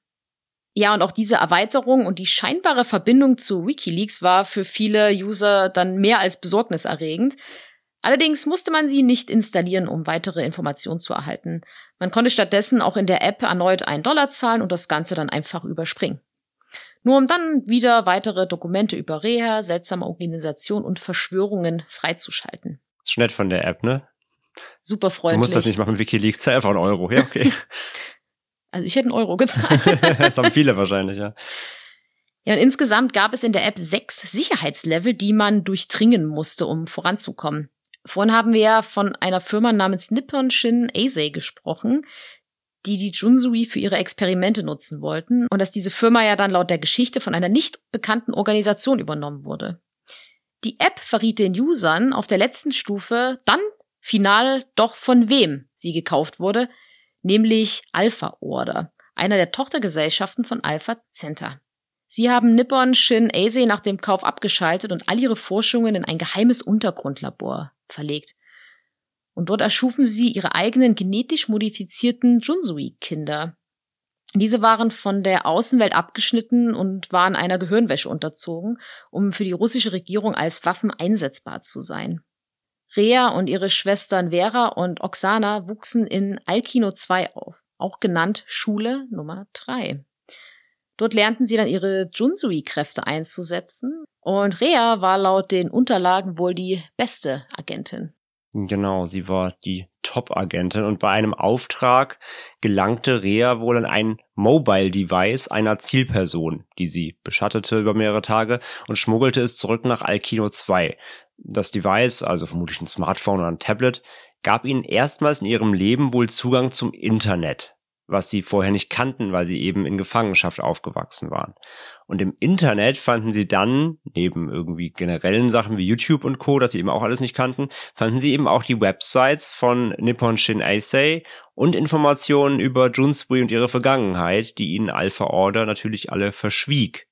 Ja, und auch diese Erweiterung und die scheinbare Verbindung zu Wikileaks war für viele User dann mehr als besorgniserregend. Allerdings musste man sie nicht installieren, um weitere Informationen zu erhalten. Man konnte stattdessen auch in der App erneut einen Dollar zahlen und das Ganze dann einfach überspringen. Nur um dann wieder weitere Dokumente über Reha, seltsame Organisation und Verschwörungen freizuschalten. Ist nett von der App, ne? Super freundlich. Du musst das nicht machen mit Wikileaks, zahl einfach einen Euro. Ja, okay. also ich hätte einen Euro gezahlt. das haben viele wahrscheinlich, ja. Ja, und insgesamt gab es in der App sechs Sicherheitslevel, die man durchdringen musste, um voranzukommen. Vorhin haben wir ja von einer Firma namens Nippon Shin Eisei gesprochen, die die Junsui für ihre Experimente nutzen wollten und dass diese Firma ja dann laut der Geschichte von einer nicht bekannten Organisation übernommen wurde. Die App verriet den Usern auf der letzten Stufe dann final doch von wem sie gekauft wurde, nämlich Alpha Order, einer der Tochtergesellschaften von Alpha Center. Sie haben Nippon Shin Eisei nach dem Kauf abgeschaltet und all ihre Forschungen in ein geheimes Untergrundlabor verlegt. Und dort erschufen sie ihre eigenen genetisch modifizierten Junsui-Kinder. Diese waren von der Außenwelt abgeschnitten und waren einer Gehirnwäsche unterzogen, um für die russische Regierung als Waffen einsetzbar zu sein. Rea und ihre Schwestern Vera und Oksana wuchsen in Alkino 2 auf, auch genannt Schule Nummer 3. Dort lernten sie dann ihre Junsui-Kräfte einzusetzen und Rea war laut den Unterlagen wohl die beste Agentin. Genau, sie war die Top-Agentin und bei einem Auftrag gelangte Rea wohl an ein Mobile-Device einer Zielperson, die sie beschattete über mehrere Tage und schmuggelte es zurück nach Alkino 2. Das Device, also vermutlich ein Smartphone oder ein Tablet, gab ihnen erstmals in ihrem Leben wohl Zugang zum Internet was sie vorher nicht kannten, weil sie eben in Gefangenschaft aufgewachsen waren. Und im Internet fanden sie dann, neben irgendwie generellen Sachen wie YouTube und Co., das sie eben auch alles nicht kannten, fanden sie eben auch die Websites von Nippon Shin Eisei und Informationen über Junsui und ihre Vergangenheit, die ihnen Alpha Order natürlich alle verschwieg.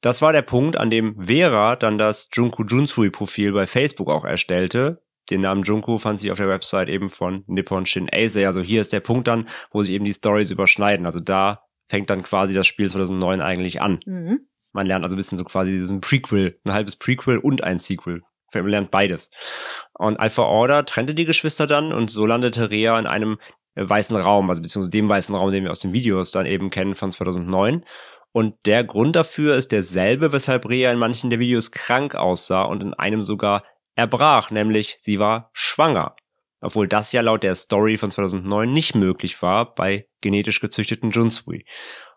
Das war der Punkt, an dem Vera dann das Junku Junsui Profil bei Facebook auch erstellte, den Namen Junko fand sich auf der Website eben von Nippon Shin Eisei. Also hier ist der Punkt dann, wo sich eben die Stories überschneiden. Also da fängt dann quasi das Spiel 2009 eigentlich an. Mhm. Man lernt also ein bisschen so quasi diesen Prequel, ein halbes Prequel und ein Sequel. Man lernt beides. Und Alpha Order trennte die Geschwister dann und so landete Rea in einem weißen Raum, also beziehungsweise dem weißen Raum, den wir aus den Videos dann eben kennen von 2009. Und der Grund dafür ist derselbe, weshalb Rea in manchen der Videos krank aussah und in einem sogar erbrach, nämlich sie war schwanger. Obwohl das ja laut der Story von 2009 nicht möglich war bei genetisch gezüchteten Junsui.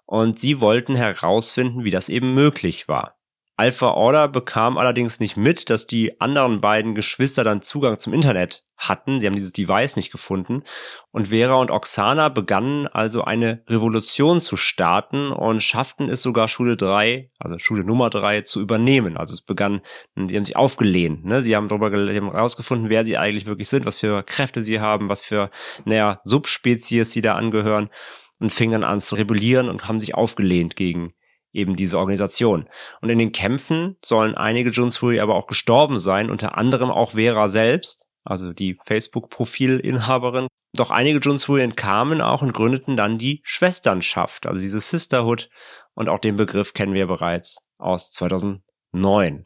Und sie wollten herausfinden, wie das eben möglich war. Alpha Order bekam allerdings nicht mit, dass die anderen beiden Geschwister dann Zugang zum Internet hatten. Sie haben dieses Device nicht gefunden. Und Vera und Oksana begannen also eine Revolution zu starten und schafften es sogar Schule 3, also Schule Nummer 3, zu übernehmen. Also es begann, die haben sich aufgelehnt. Ne? Sie haben darüber herausgefunden, wer sie eigentlich wirklich sind, was für Kräfte sie haben, was für, naja, Subspezies sie da angehören und fingen dann an zu rebellieren und haben sich aufgelehnt gegen eben diese Organisation. Und in den Kämpfen sollen einige Junsui aber auch gestorben sein, unter anderem auch Vera selbst, also die Facebook-Profilinhaberin. Doch einige Junsui entkamen auch und gründeten dann die Schwesternschaft, also diese Sisterhood. Und auch den Begriff kennen wir bereits aus 2009.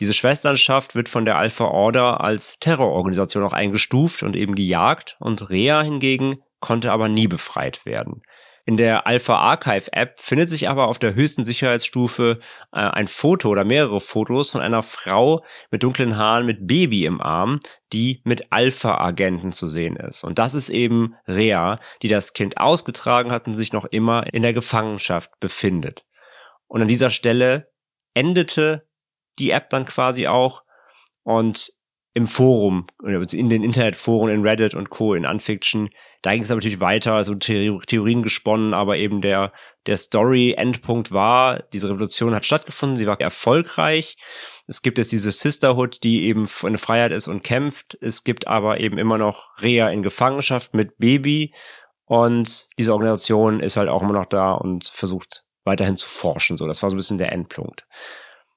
Diese Schwesternschaft wird von der Alpha Order als Terrororganisation auch eingestuft und eben gejagt und Rea hingegen konnte aber nie befreit werden. In der Alpha Archive App findet sich aber auf der höchsten Sicherheitsstufe äh, ein Foto oder mehrere Fotos von einer Frau mit dunklen Haaren mit Baby im Arm, die mit Alpha-Agenten zu sehen ist. Und das ist eben Rea, die das Kind ausgetragen hat und sich noch immer in der Gefangenschaft befindet. Und an dieser Stelle endete die App dann quasi auch und im Forum, in den Internetforen, in Reddit und Co., in Unfiction, da ging es natürlich weiter, so Theorien gesponnen, aber eben der, der Story-Endpunkt war, diese Revolution hat stattgefunden, sie war erfolgreich. Es gibt jetzt diese Sisterhood, die eben eine Freiheit ist und kämpft. Es gibt aber eben immer noch Rea in Gefangenschaft mit Baby Und diese Organisation ist halt auch immer noch da und versucht weiterhin zu forschen. So, das war so ein bisschen der Endpunkt.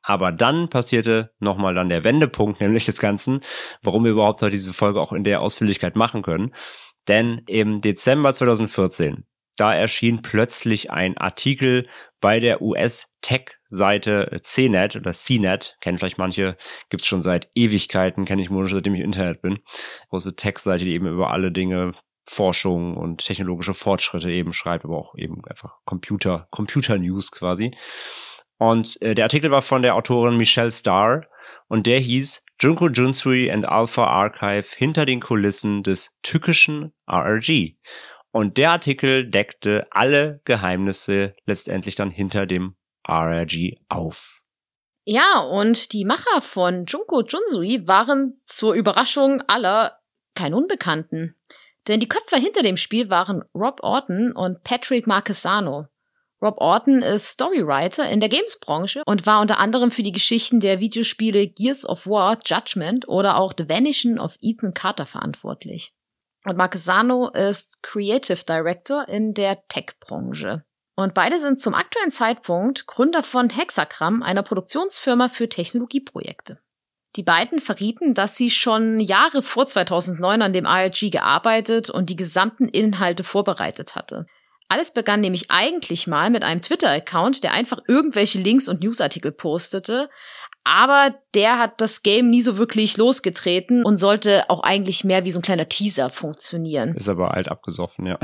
Aber dann passierte nochmal dann der Wendepunkt, nämlich des Ganzen, warum wir überhaupt heute diese Folge auch in der Ausführlichkeit machen können. Denn im Dezember 2014, da erschien plötzlich ein Artikel bei der US-Tech-Seite CNET oder CNET, kennen vielleicht manche, gibt's schon seit Ewigkeiten, kenne ich nur seitdem ich im Internet bin. Große Tech-Seite, die eben über alle Dinge Forschung und technologische Fortschritte eben schreibt, aber auch eben einfach Computer, Computer News quasi. Und äh, der Artikel war von der Autorin Michelle Starr und der hieß Junko Junsui and Alpha Archive hinter den Kulissen des tückischen RRG. Und der Artikel deckte alle Geheimnisse letztendlich dann hinter dem RRG auf. Ja, und die Macher von Junko Junsui waren zur Überraschung aller kein Unbekannten. Denn die Köpfe hinter dem Spiel waren Rob Orton und Patrick Marquesano. Rob Orton ist Storywriter in der Games-Branche und war unter anderem für die Geschichten der Videospiele Gears of War, Judgment oder auch The Vanishing of Ethan Carter verantwortlich. Und Marquesano ist Creative Director in der Tech-Branche. Und beide sind zum aktuellen Zeitpunkt Gründer von Hexagram, einer Produktionsfirma für Technologieprojekte. Die beiden verrieten, dass sie schon Jahre vor 2009 an dem IRG gearbeitet und die gesamten Inhalte vorbereitet hatte. Alles begann nämlich eigentlich mal mit einem Twitter-Account, der einfach irgendwelche Links und Newsartikel postete. Aber der hat das Game nie so wirklich losgetreten und sollte auch eigentlich mehr wie so ein kleiner Teaser funktionieren. Ist aber alt abgesoffen, ja.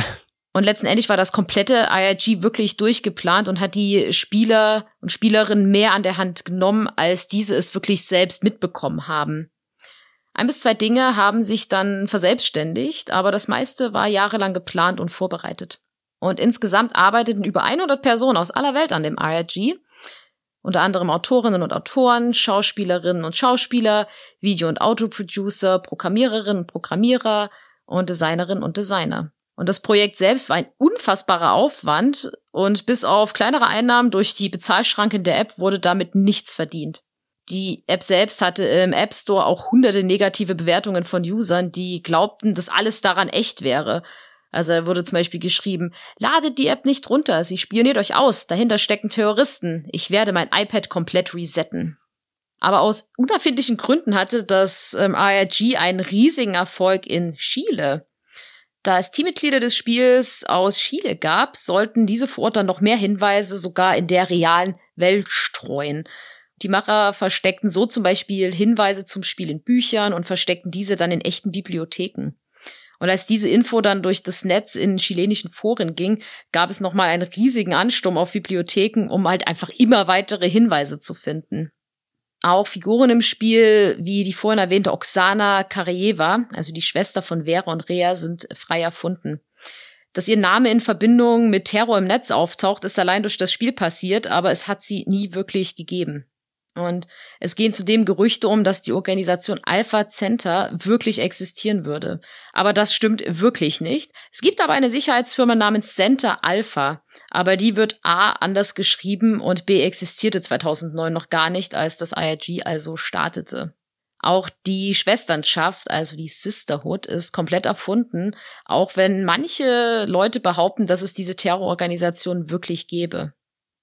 Und letztendlich war das komplette IRG wirklich durchgeplant und hat die Spieler und Spielerinnen mehr an der Hand genommen, als diese es wirklich selbst mitbekommen haben. Ein bis zwei Dinge haben sich dann verselbstständigt, aber das meiste war jahrelang geplant und vorbereitet. Und insgesamt arbeiteten über 100 Personen aus aller Welt an dem IRG, unter anderem Autorinnen und Autoren, Schauspielerinnen und Schauspieler, Video- und Autoproducer, Programmiererinnen und Programmierer und Designerinnen und Designer. Und das Projekt selbst war ein unfassbarer Aufwand und bis auf kleinere Einnahmen durch die Bezahlschranke der App wurde damit nichts verdient. Die App selbst hatte im App Store auch hunderte negative Bewertungen von Usern, die glaubten, dass alles daran echt wäre. Also wurde zum Beispiel geschrieben, ladet die App nicht runter, sie spioniert euch aus, dahinter stecken Terroristen, ich werde mein iPad komplett resetten. Aber aus unerfindlichen Gründen hatte das ähm, ARG einen riesigen Erfolg in Chile. Da es Teammitglieder des Spiels aus Chile gab, sollten diese vor Ort dann noch mehr Hinweise sogar in der realen Welt streuen. Die Macher versteckten so zum Beispiel Hinweise zum Spiel in Büchern und versteckten diese dann in echten Bibliotheken. Und als diese Info dann durch das Netz in chilenischen Foren ging, gab es nochmal einen riesigen Ansturm auf Bibliotheken, um halt einfach immer weitere Hinweise zu finden. Auch Figuren im Spiel, wie die vorhin erwähnte Oksana Karajeva, also die Schwester von Vera und Rea, sind frei erfunden. Dass ihr Name in Verbindung mit Terror im Netz auftaucht, ist allein durch das Spiel passiert, aber es hat sie nie wirklich gegeben. Und es gehen zudem Gerüchte um, dass die Organisation Alpha Center wirklich existieren würde. Aber das stimmt wirklich nicht. Es gibt aber eine Sicherheitsfirma namens Center Alpha. Aber die wird A anders geschrieben und B existierte 2009 noch gar nicht, als das IRG also startete. Auch die Schwesternschaft, also die Sisterhood, ist komplett erfunden, auch wenn manche Leute behaupten, dass es diese Terrororganisation wirklich gäbe.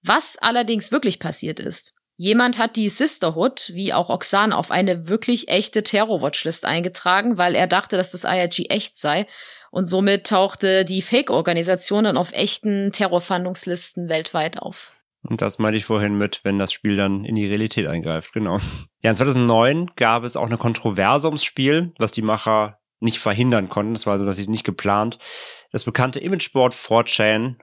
Was allerdings wirklich passiert ist, Jemand hat die Sisterhood, wie auch Oxan, auf eine wirklich echte Terror-Watchlist eingetragen, weil er dachte, dass das IRG echt sei. Und somit tauchte die Fake-Organisation dann auf echten Terrorfahndungslisten weltweit auf. Und das meinte ich vorhin mit, wenn das Spiel dann in die Realität eingreift, genau. Ja, in 2009 gab es auch eine Kontroverse ums Spiel, was die Macher nicht verhindern konnten. Das war also, dass sie nicht geplant. Das bekannte Imageboard 4chan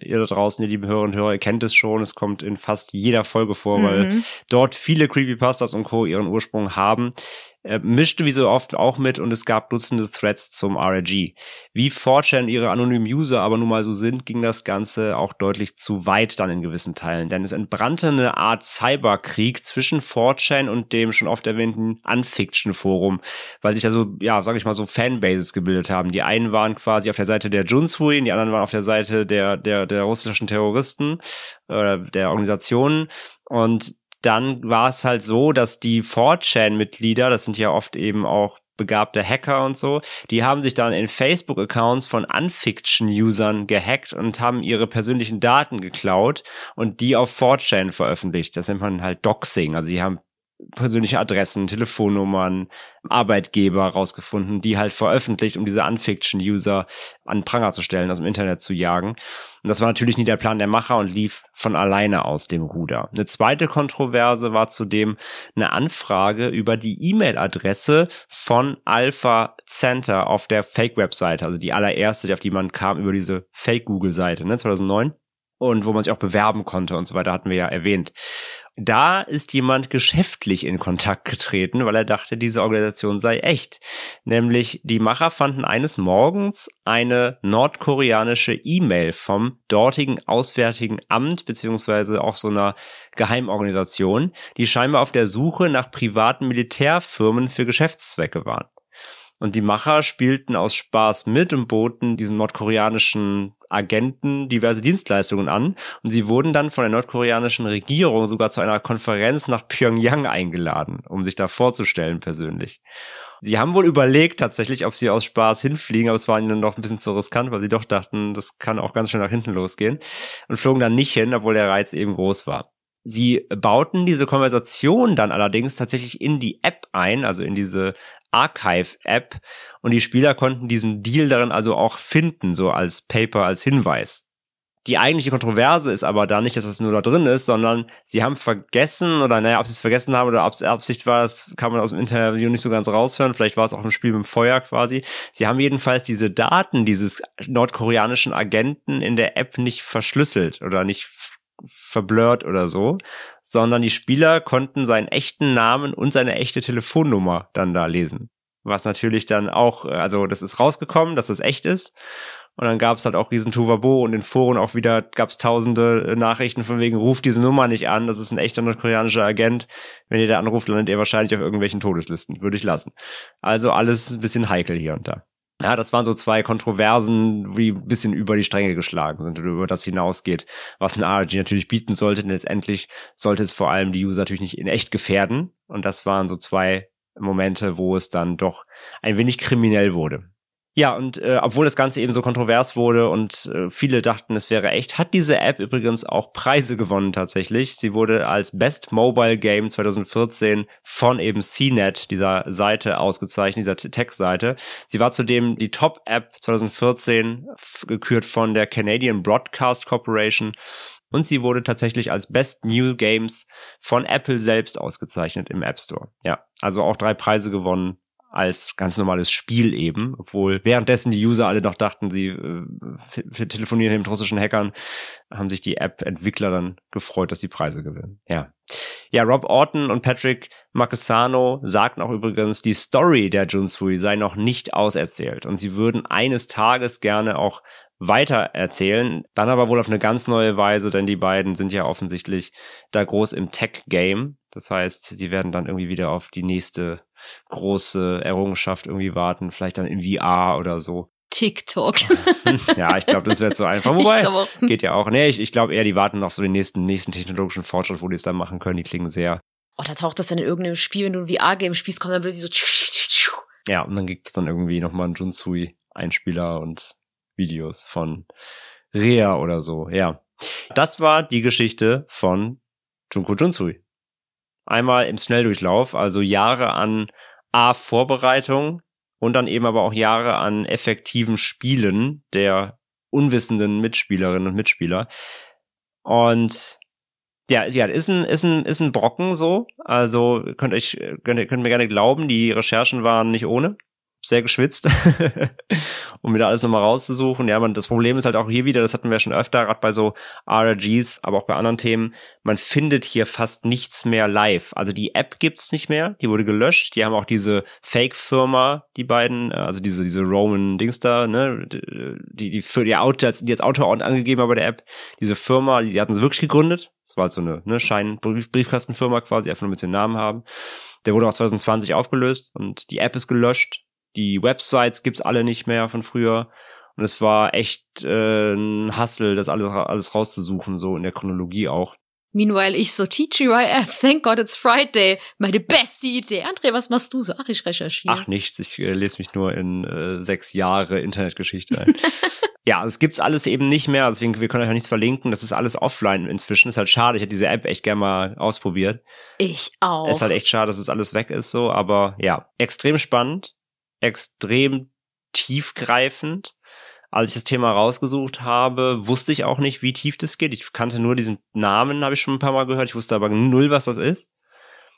ihr da draußen, ihr lieben Hörer und Hörer, ihr kennt es schon, es kommt in fast jeder Folge vor, mhm. weil dort viele Creepypastas und Co. ihren Ursprung haben äh, mischte wie so oft auch mit und es gab Dutzende Threads zum RG. Wie 4chan ihre anonymen User aber nun mal so sind, ging das Ganze auch deutlich zu weit dann in gewissen Teilen, denn es entbrannte eine Art Cyberkrieg zwischen 4chan und dem schon oft erwähnten Unfiction-Forum, weil sich da so, ja, sag ich mal, so Fanbases gebildet haben. Die einen waren quasi auf der Seite der Junsui, die anderen waren auf der Seite der, der, der russischen Terroristen, äh, der Organisationen und dann war es halt so, dass die 4chan-Mitglieder, das sind ja oft eben auch begabte Hacker und so, die haben sich dann in Facebook-Accounts von Unfiction-Usern gehackt und haben ihre persönlichen Daten geklaut und die auf 4chan veröffentlicht. Das nennt man halt Doxing. Also sie haben persönliche Adressen, Telefonnummern, Arbeitgeber rausgefunden, die halt veröffentlicht, um diese Unfiction-User an Pranger zu stellen, aus dem Internet zu jagen. Und das war natürlich nie der Plan der Macher und lief von alleine aus dem Ruder. Eine zweite Kontroverse war zudem eine Anfrage über die E-Mail-Adresse von Alpha Center auf der Fake-Webseite, also die allererste, auf die man kam über diese Fake-Google-Seite, ne, 2009 und wo man sich auch bewerben konnte und so weiter, hatten wir ja erwähnt. Da ist jemand geschäftlich in Kontakt getreten, weil er dachte, diese Organisation sei echt. Nämlich die Macher fanden eines Morgens eine nordkoreanische E-Mail vom dortigen Auswärtigen Amt beziehungsweise auch so einer Geheimorganisation, die scheinbar auf der Suche nach privaten Militärfirmen für Geschäftszwecke waren. Und die Macher spielten aus Spaß mit und boten diesem nordkoreanischen Agenten diverse Dienstleistungen an. Und sie wurden dann von der nordkoreanischen Regierung sogar zu einer Konferenz nach Pyongyang eingeladen, um sich da vorzustellen persönlich. Sie haben wohl überlegt tatsächlich, ob sie aus Spaß hinfliegen, aber es war ihnen noch ein bisschen zu riskant, weil sie doch dachten, das kann auch ganz schnell nach hinten losgehen und flogen dann nicht hin, obwohl der Reiz eben groß war. Sie bauten diese Konversation dann allerdings tatsächlich in die App ein, also in diese Archive-App. Und die Spieler konnten diesen Deal darin also auch finden, so als Paper, als Hinweis. Die eigentliche Kontroverse ist aber da nicht, dass es nur da drin ist, sondern sie haben vergessen, oder naja, ob sie es vergessen haben oder ob es Absicht war, das kann man aus dem Interview nicht so ganz raushören. Vielleicht war es auch im Spiel mit dem Feuer quasi. Sie haben jedenfalls diese Daten dieses nordkoreanischen Agenten in der App nicht verschlüsselt oder nicht verblurrt oder so, sondern die Spieler konnten seinen echten Namen und seine echte Telefonnummer dann da lesen. Was natürlich dann auch, also das ist rausgekommen, dass das echt ist. Und dann gab es halt auch riesen Tuvabo und in Foren auch wieder gab es tausende Nachrichten von wegen, ruft diese Nummer nicht an, das ist ein echter nordkoreanischer Agent. Wenn ihr da anruft, landet ihr wahrscheinlich auf irgendwelchen Todeslisten. Würde ich lassen. Also alles ein bisschen heikel hier und da. Ja, das waren so zwei Kontroversen, die ein bisschen über die Stränge geschlagen sind oder über das hinausgeht, was ein RG natürlich bieten sollte. Denn letztendlich sollte es vor allem die User natürlich nicht in echt gefährden. Und das waren so zwei Momente, wo es dann doch ein wenig kriminell wurde. Ja, und äh, obwohl das Ganze eben so kontrovers wurde und äh, viele dachten, es wäre echt, hat diese App übrigens auch Preise gewonnen tatsächlich. Sie wurde als Best Mobile Game 2014 von eben CNET, dieser Seite, ausgezeichnet, dieser Tech-Seite. Sie war zudem die Top-App 2014 gekürt von der Canadian Broadcast Corporation und sie wurde tatsächlich als Best New Games von Apple selbst ausgezeichnet im App Store. Ja, also auch drei Preise gewonnen als ganz normales Spiel eben, obwohl währenddessen die User alle noch dachten, sie äh, telefonieren mit russischen Hackern, haben sich die App-Entwickler dann gefreut, dass die Preise gewinnen. Ja. Ja, Rob Orton und Patrick Marquesano sagten auch übrigens, die Story der Junsui sei noch nicht auserzählt und sie würden eines Tages gerne auch weiter erzählen, dann aber wohl auf eine ganz neue Weise, denn die beiden sind ja offensichtlich da groß im Tech-Game. Das heißt, sie werden dann irgendwie wieder auf die nächste große Errungenschaft irgendwie warten, vielleicht dann in VR oder so. TikTok. ja, ich glaube, das wird so einfach. Wobei, geht ja auch. Nee, ich, ich glaube eher, die warten auf so den nächsten, nächsten technologischen Fortschritt, wo die es dann machen können. Die klingen sehr. Oh, da taucht das dann in irgendeinem Spiel, wenn du ein VR-Game spielst, kommt dann plötzlich so. Ja, und dann gibt es dann irgendwie nochmal einen Junsui-Einspieler und Videos von Rea oder so. Ja. Das war die Geschichte von Junko Junsui. Einmal im Schnelldurchlauf, also Jahre an A-Vorbereitung und dann eben aber auch Jahre an effektiven Spielen der unwissenden Mitspielerinnen und Mitspieler. Und ja, ja, ist ein, ist ein, ist ein Brocken so. Also könnt euch, könnt, könnt mir gerne glauben, die Recherchen waren nicht ohne sehr geschwitzt, um wieder alles nochmal rauszusuchen. Ja, man, das Problem ist halt auch hier wieder, das hatten wir schon öfter, gerade bei so RGs, aber auch bei anderen Themen, man findet hier fast nichts mehr live. Also die App gibt's nicht mehr, die wurde gelöscht. Die haben auch diese Fake-Firma, die beiden, äh, also diese, diese Roman Dings da, ne, die, die für die Auto, die jetzt Autor angegeben haben bei der App, diese Firma, die hatten sie wirklich gegründet. Das war halt so eine ne, Schein-Briefkastenfirma quasi, einfach nur mit dem Namen haben. Der wurde auch 2020 aufgelöst und die App ist gelöscht die Websites gibt's alle nicht mehr von früher. Und es war echt äh, ein Hustle, das alles, alles rauszusuchen, so in der Chronologie auch. Meanwhile, ich so, TGYF, thank God it's Friday. Meine beste Idee. André, was machst du so? Ach, ich recherchiere. Ach, nichts. Ich äh, lese mich nur in äh, sechs Jahre Internetgeschichte ein. ja, es gibt's alles eben nicht mehr. Deswegen, wir können euch auch nichts verlinken. Das ist alles offline inzwischen. Ist halt schade. Ich hätte diese App echt gerne mal ausprobiert. Ich auch. Ist halt echt schade, dass es alles weg ist so. Aber ja, extrem spannend. Extrem tiefgreifend als ich das Thema rausgesucht habe, wusste ich auch nicht, wie tief das geht. Ich kannte nur diesen Namen, habe ich schon ein paar Mal gehört. Ich wusste aber null, was das ist.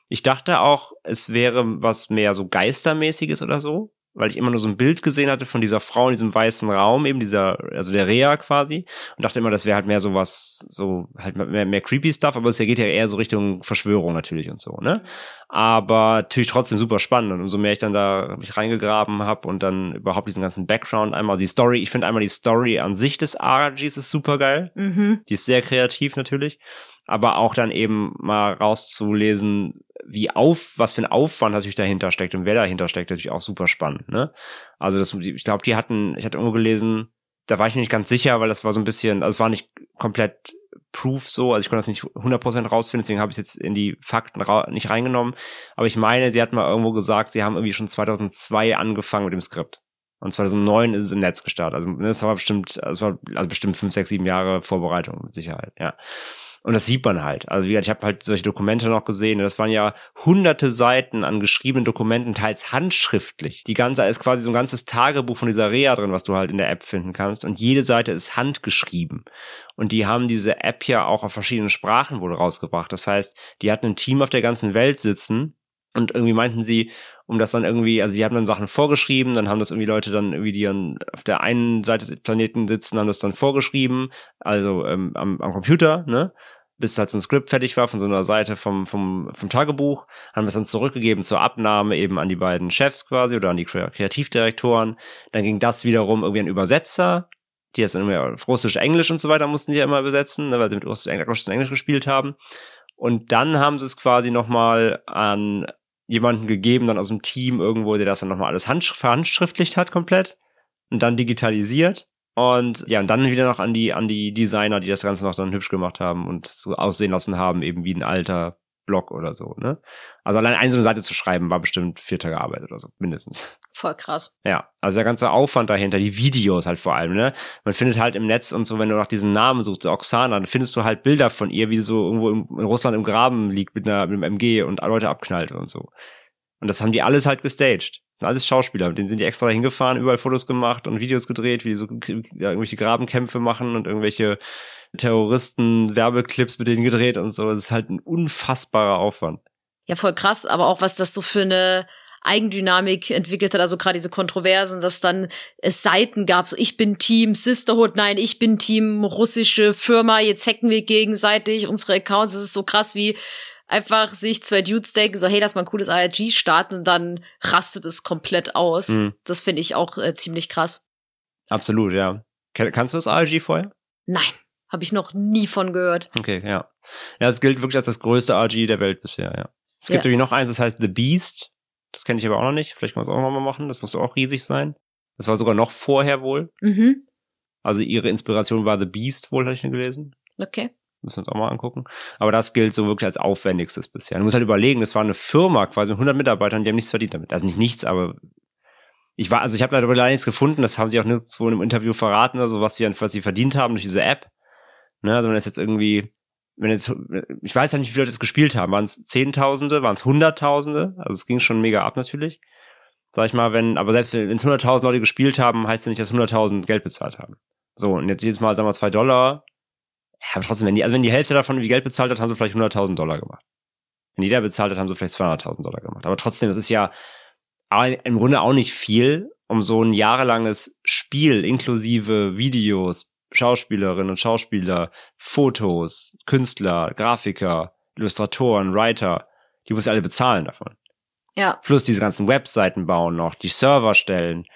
Ich dachte auch, es wäre was mehr so geistermäßiges oder so weil ich immer nur so ein Bild gesehen hatte von dieser Frau in diesem weißen Raum, eben dieser, also der Rea quasi, und dachte immer, das wäre halt mehr so was, so halt mehr, mehr creepy Stuff, aber es geht ja eher so Richtung Verschwörung natürlich und so, ne? Aber natürlich trotzdem super spannend und umso mehr ich dann da mich reingegraben habe und dann überhaupt diesen ganzen Background einmal, die Story, ich finde einmal die Story an sich des RGs ist super geil. Mhm. Die ist sehr kreativ natürlich aber auch dann eben mal rauszulesen, wie auf, was für ein Aufwand natürlich dahinter steckt und wer dahinter steckt, natürlich auch super spannend, ne? Also das, ich glaube, die hatten, ich hatte irgendwo gelesen, da war ich mir nicht ganz sicher, weil das war so ein bisschen, also es war nicht komplett Proof so, also ich konnte das nicht 100% rausfinden, deswegen habe ich es jetzt in die Fakten nicht reingenommen, aber ich meine, sie hat mal irgendwo gesagt, sie haben irgendwie schon 2002 angefangen mit dem Skript. Und 2009 ist es im Netz gestartet. Also das war bestimmt, das war also bestimmt fünf, sechs, sieben Jahre Vorbereitung mit Sicherheit. Ja. Und das sieht man halt. Also wie gesagt, ich habe halt solche Dokumente noch gesehen. Das waren ja hunderte Seiten an geschriebenen Dokumenten, teils handschriftlich. Die ganze ist quasi so ein ganzes Tagebuch von dieser Reha drin, was du halt in der App finden kannst. Und jede Seite ist handgeschrieben. Und die haben diese App ja auch auf verschiedenen Sprachen wohl rausgebracht. Das heißt, die hatten ein Team auf der ganzen Welt sitzen, und irgendwie meinten sie, um das dann irgendwie, also die haben dann Sachen vorgeschrieben, dann haben das irgendwie Leute dann irgendwie, die dann auf der einen Seite des Planeten sitzen, haben das dann vorgeschrieben, also ähm, am, am Computer, ne? Bis halt so ein Skript fertig war von so einer Seite vom, vom, vom Tagebuch, haben wir es dann zurückgegeben zur Abnahme eben an die beiden Chefs quasi oder an die Kreativdirektoren. Dann ging das wiederum irgendwie an Übersetzer, die jetzt irgendwie auf Russisch, Englisch und so weiter mussten sie ja immer übersetzen, ne, weil sie mit Russisch, Russisch und Englisch gespielt haben. Und dann haben sie es quasi nochmal an jemanden gegeben, dann aus dem Team irgendwo, der das dann nochmal alles handsch verhandschriftlicht hat komplett und dann digitalisiert. Und ja, und dann wieder noch an die, an die Designer, die das Ganze noch dann hübsch gemacht haben und so aussehen lassen haben, eben wie ein alter Blog oder so, ne? Also allein eine Seite zu schreiben, war bestimmt vier Tage Arbeit oder so, mindestens. Voll krass. Ja, also der ganze Aufwand dahinter, die Videos halt vor allem, ne? Man findet halt im Netz und so, wenn du nach diesen Namen suchst, Oksana, dann findest du halt Bilder von ihr, wie sie so irgendwo in, in Russland im Graben liegt mit, einer, mit einem MG und Leute abknallt und so. Und das haben die alles halt gestaged alles Schauspieler, mit denen sind die extra hingefahren, überall Fotos gemacht und Videos gedreht, wie die so ja, irgendwelche Grabenkämpfe machen und irgendwelche Terroristen, Werbeclips mit denen gedreht und so. Das ist halt ein unfassbarer Aufwand. Ja, voll krass, aber auch was das so für eine Eigendynamik entwickelt hat, also gerade diese Kontroversen, dass dann es Seiten gab, so ich bin Team Sisterhood, nein, ich bin Team russische Firma, jetzt hacken wir gegenseitig unsere Accounts. Das ist so krass, wie einfach sich zwei Dudes denken, so, hey, lass mal ein cooles ARG starten und dann rastet es komplett aus. Mhm. Das finde ich auch äh, ziemlich krass. Absolut, ja. Kannst du das ARG vorher? Nein, habe ich noch nie von gehört. Okay, ja. Ja, es gilt wirklich als das größte ARG der Welt bisher, ja. Es gibt ja. irgendwie noch eins, das heißt The Beast. Das kenne ich aber auch noch nicht. Vielleicht kann man es auch noch mal machen. Das muss auch riesig sein. Das war sogar noch vorher wohl. Mhm. Also ihre Inspiration war The Beast wohl, habe ich gelesen. Okay. Müssen wir uns auch mal angucken. Aber das gilt so wirklich als aufwendigstes bisher. Du musst halt überlegen, das war eine Firma quasi mit 100 Mitarbeitern, die haben nichts verdient damit. Also nicht nichts, aber ich war, also ich habe leider nichts gefunden, das haben sie auch nirgendwo in einem Interview verraten oder so, was sie, was sie verdient haben durch diese App. Ne, also wenn das jetzt irgendwie, wenn jetzt, ich weiß halt nicht, wie viele Leute das gespielt haben. Waren es Zehntausende, waren es Hunderttausende? Also es ging schon mega ab natürlich. Sag ich mal, wenn, aber selbst wenn es 100.000 Leute gespielt haben, heißt ja nicht, dass 100.000 Geld bezahlt haben. So, und jetzt jedes Mal, sagen wir, zwei Dollar, ja, aber trotzdem, wenn die, also wenn die Hälfte davon wie Geld bezahlt hat, haben sie vielleicht 100.000 Dollar gemacht. Wenn jeder bezahlt hat, haben sie vielleicht 200.000 Dollar gemacht. Aber trotzdem, das ist ja im Grunde auch nicht viel, um so ein jahrelanges Spiel inklusive Videos, Schauspielerinnen und Schauspieler, Fotos, Künstler, Grafiker, Illustratoren, Writer, die muss ja alle bezahlen davon. Ja. Plus diese ganzen Webseiten bauen noch, die Server stellen,